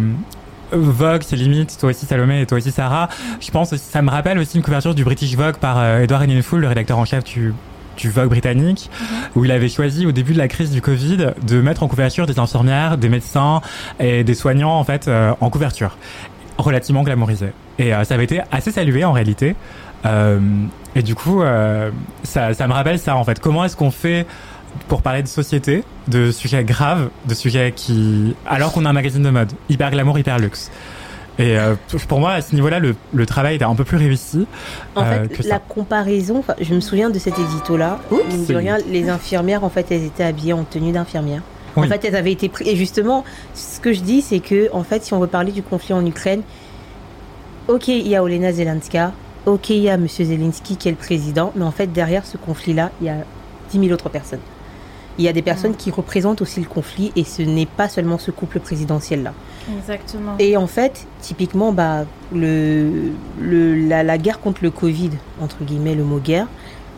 Vogue, ses limites, toi aussi Salomé et toi aussi Sarah. Je pense aussi, ça me rappelle aussi une couverture du British Vogue par euh, Edward Enninful, le rédacteur en chef du du Vogue britannique, où il avait choisi au début de la crise du Covid de mettre en couverture des infirmières, des médecins et des soignants en fait euh, en couverture, relativement glamourisé. Et euh, ça avait été assez salué en réalité. Euh, et du coup, euh, ça, ça me rappelle ça en fait. Comment est-ce qu'on fait pour parler de société, de sujets graves, de sujets qui, alors qu'on a un magazine de mode, hyper glamour, hyper luxe. Et euh, pour moi, à ce niveau-là, le, le travail était un peu plus réussi. En euh, fait, que la ça. comparaison, je me souviens de cet édito-là. Rien, les infirmières, en fait, elles étaient habillées en tenue d'infirmière. En fait, elles avaient été prises. Et justement, ce que je dis, c'est que, en fait, si on veut parler du conflit en Ukraine, ok, il y a Olena Zelenska, ok, il y a Monsieur Zelensky qui est le président, mais en fait, derrière ce conflit-là, il y a 10 000 autres personnes. Il y a des personnes qui représentent aussi le conflit et ce n'est pas seulement ce couple présidentiel-là. Exactement. Et en fait, typiquement, bah, le, le, la, la guerre contre le Covid, entre guillemets, le mot guerre,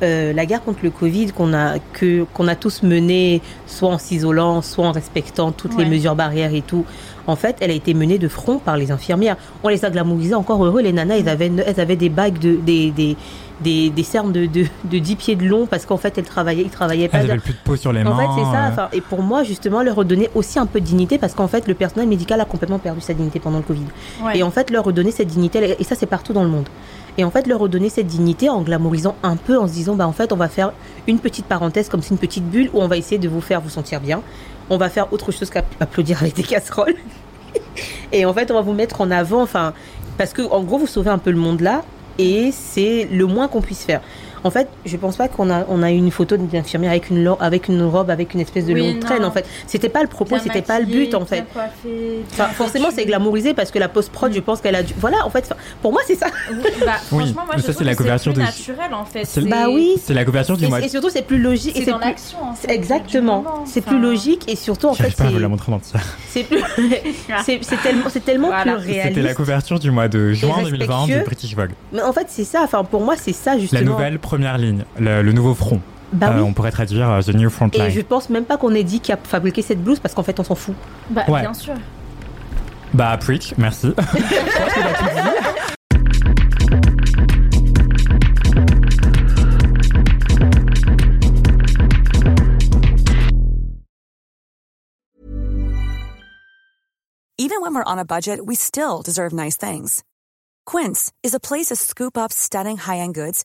euh, la guerre contre le Covid qu'on a, que, qu'on a tous menée, soit en s'isolant, soit en respectant toutes les mesures barrières et tout, en fait, elle a été menée de front par les infirmières. On les a glamourisées, encore heureux, les nanas, elles avaient, elles avaient des bagues, de, des, des, des, des cernes de, de, de 10 pieds de long parce qu'en fait, elles travaillaient, ils travaillaient pas. Elles avaient plus de peau sur les mains. En fait, c'est ça. euh, Enfin, et pour moi, justement, leur redonner aussi un peu de dignité parce qu'en fait, le personnel médical a complètement perdu sa dignité pendant le Covid. Ouais. Et en fait, leur redonner cette dignité, et ça, c'est partout dans le monde. Et en fait, leur redonner cette dignité en glamourisant un peu, en se disant, bah, en fait, on va faire une petite parenthèse, comme c'est une petite bulle, où on va essayer de vous faire vous sentir bien. On va faire autre chose qu'applaudir avec des casseroles. et en fait, on va vous mettre en avant, enfin, parce que, en gros, vous sauvez un peu le monde là, et c'est le moins qu'on puisse faire. En fait, je pense pas qu'on a, on a eu une photo d'une infirmière avec une, lo- avec une robe, avec une espèce de Oui, longue traîne, non. en fait. C'était pas le propos, Bien c'était pas le but, en fait. coiffée, Enfin, forcément, c'est glamourisé parce que la post-prod, je pense qu'elle a dû. Voilà, en fait, pour moi, c'est ça. Oui, bah, franchement, moi, je ça, trouve c'est la couverture plus de- naturel, en fait. c'est Bah oui. C'est la couverture du mois. et surtout, c'est plus logique. C'est dans l'action, en fait, c'est- Exactement. du. C'est plus logique et surtout, en fait, vous la c'est- montrer entière. c'est c'est c'est tellement, c'est tellement plus réaliste. C'était la couverture du mois de juin 2020 du. British Vogue. Mais en fait, c'est ça. Enfin, pour moi, c'est ça, La justement. nouvelle première ligne, le, le nouveau front. Bah Euh, oui. on pourrait traduire euh, The New Front Et Line. je pense même pas qu'on ait dit qui a fabriqué cette blouse parce qu'en fait, on s'en fout. Bah, Ouais. bien sûr. Bah, preach, merci. Even when we're on a budget, we still deserve nice things. Quince is a place to scoop up stunning high-end goods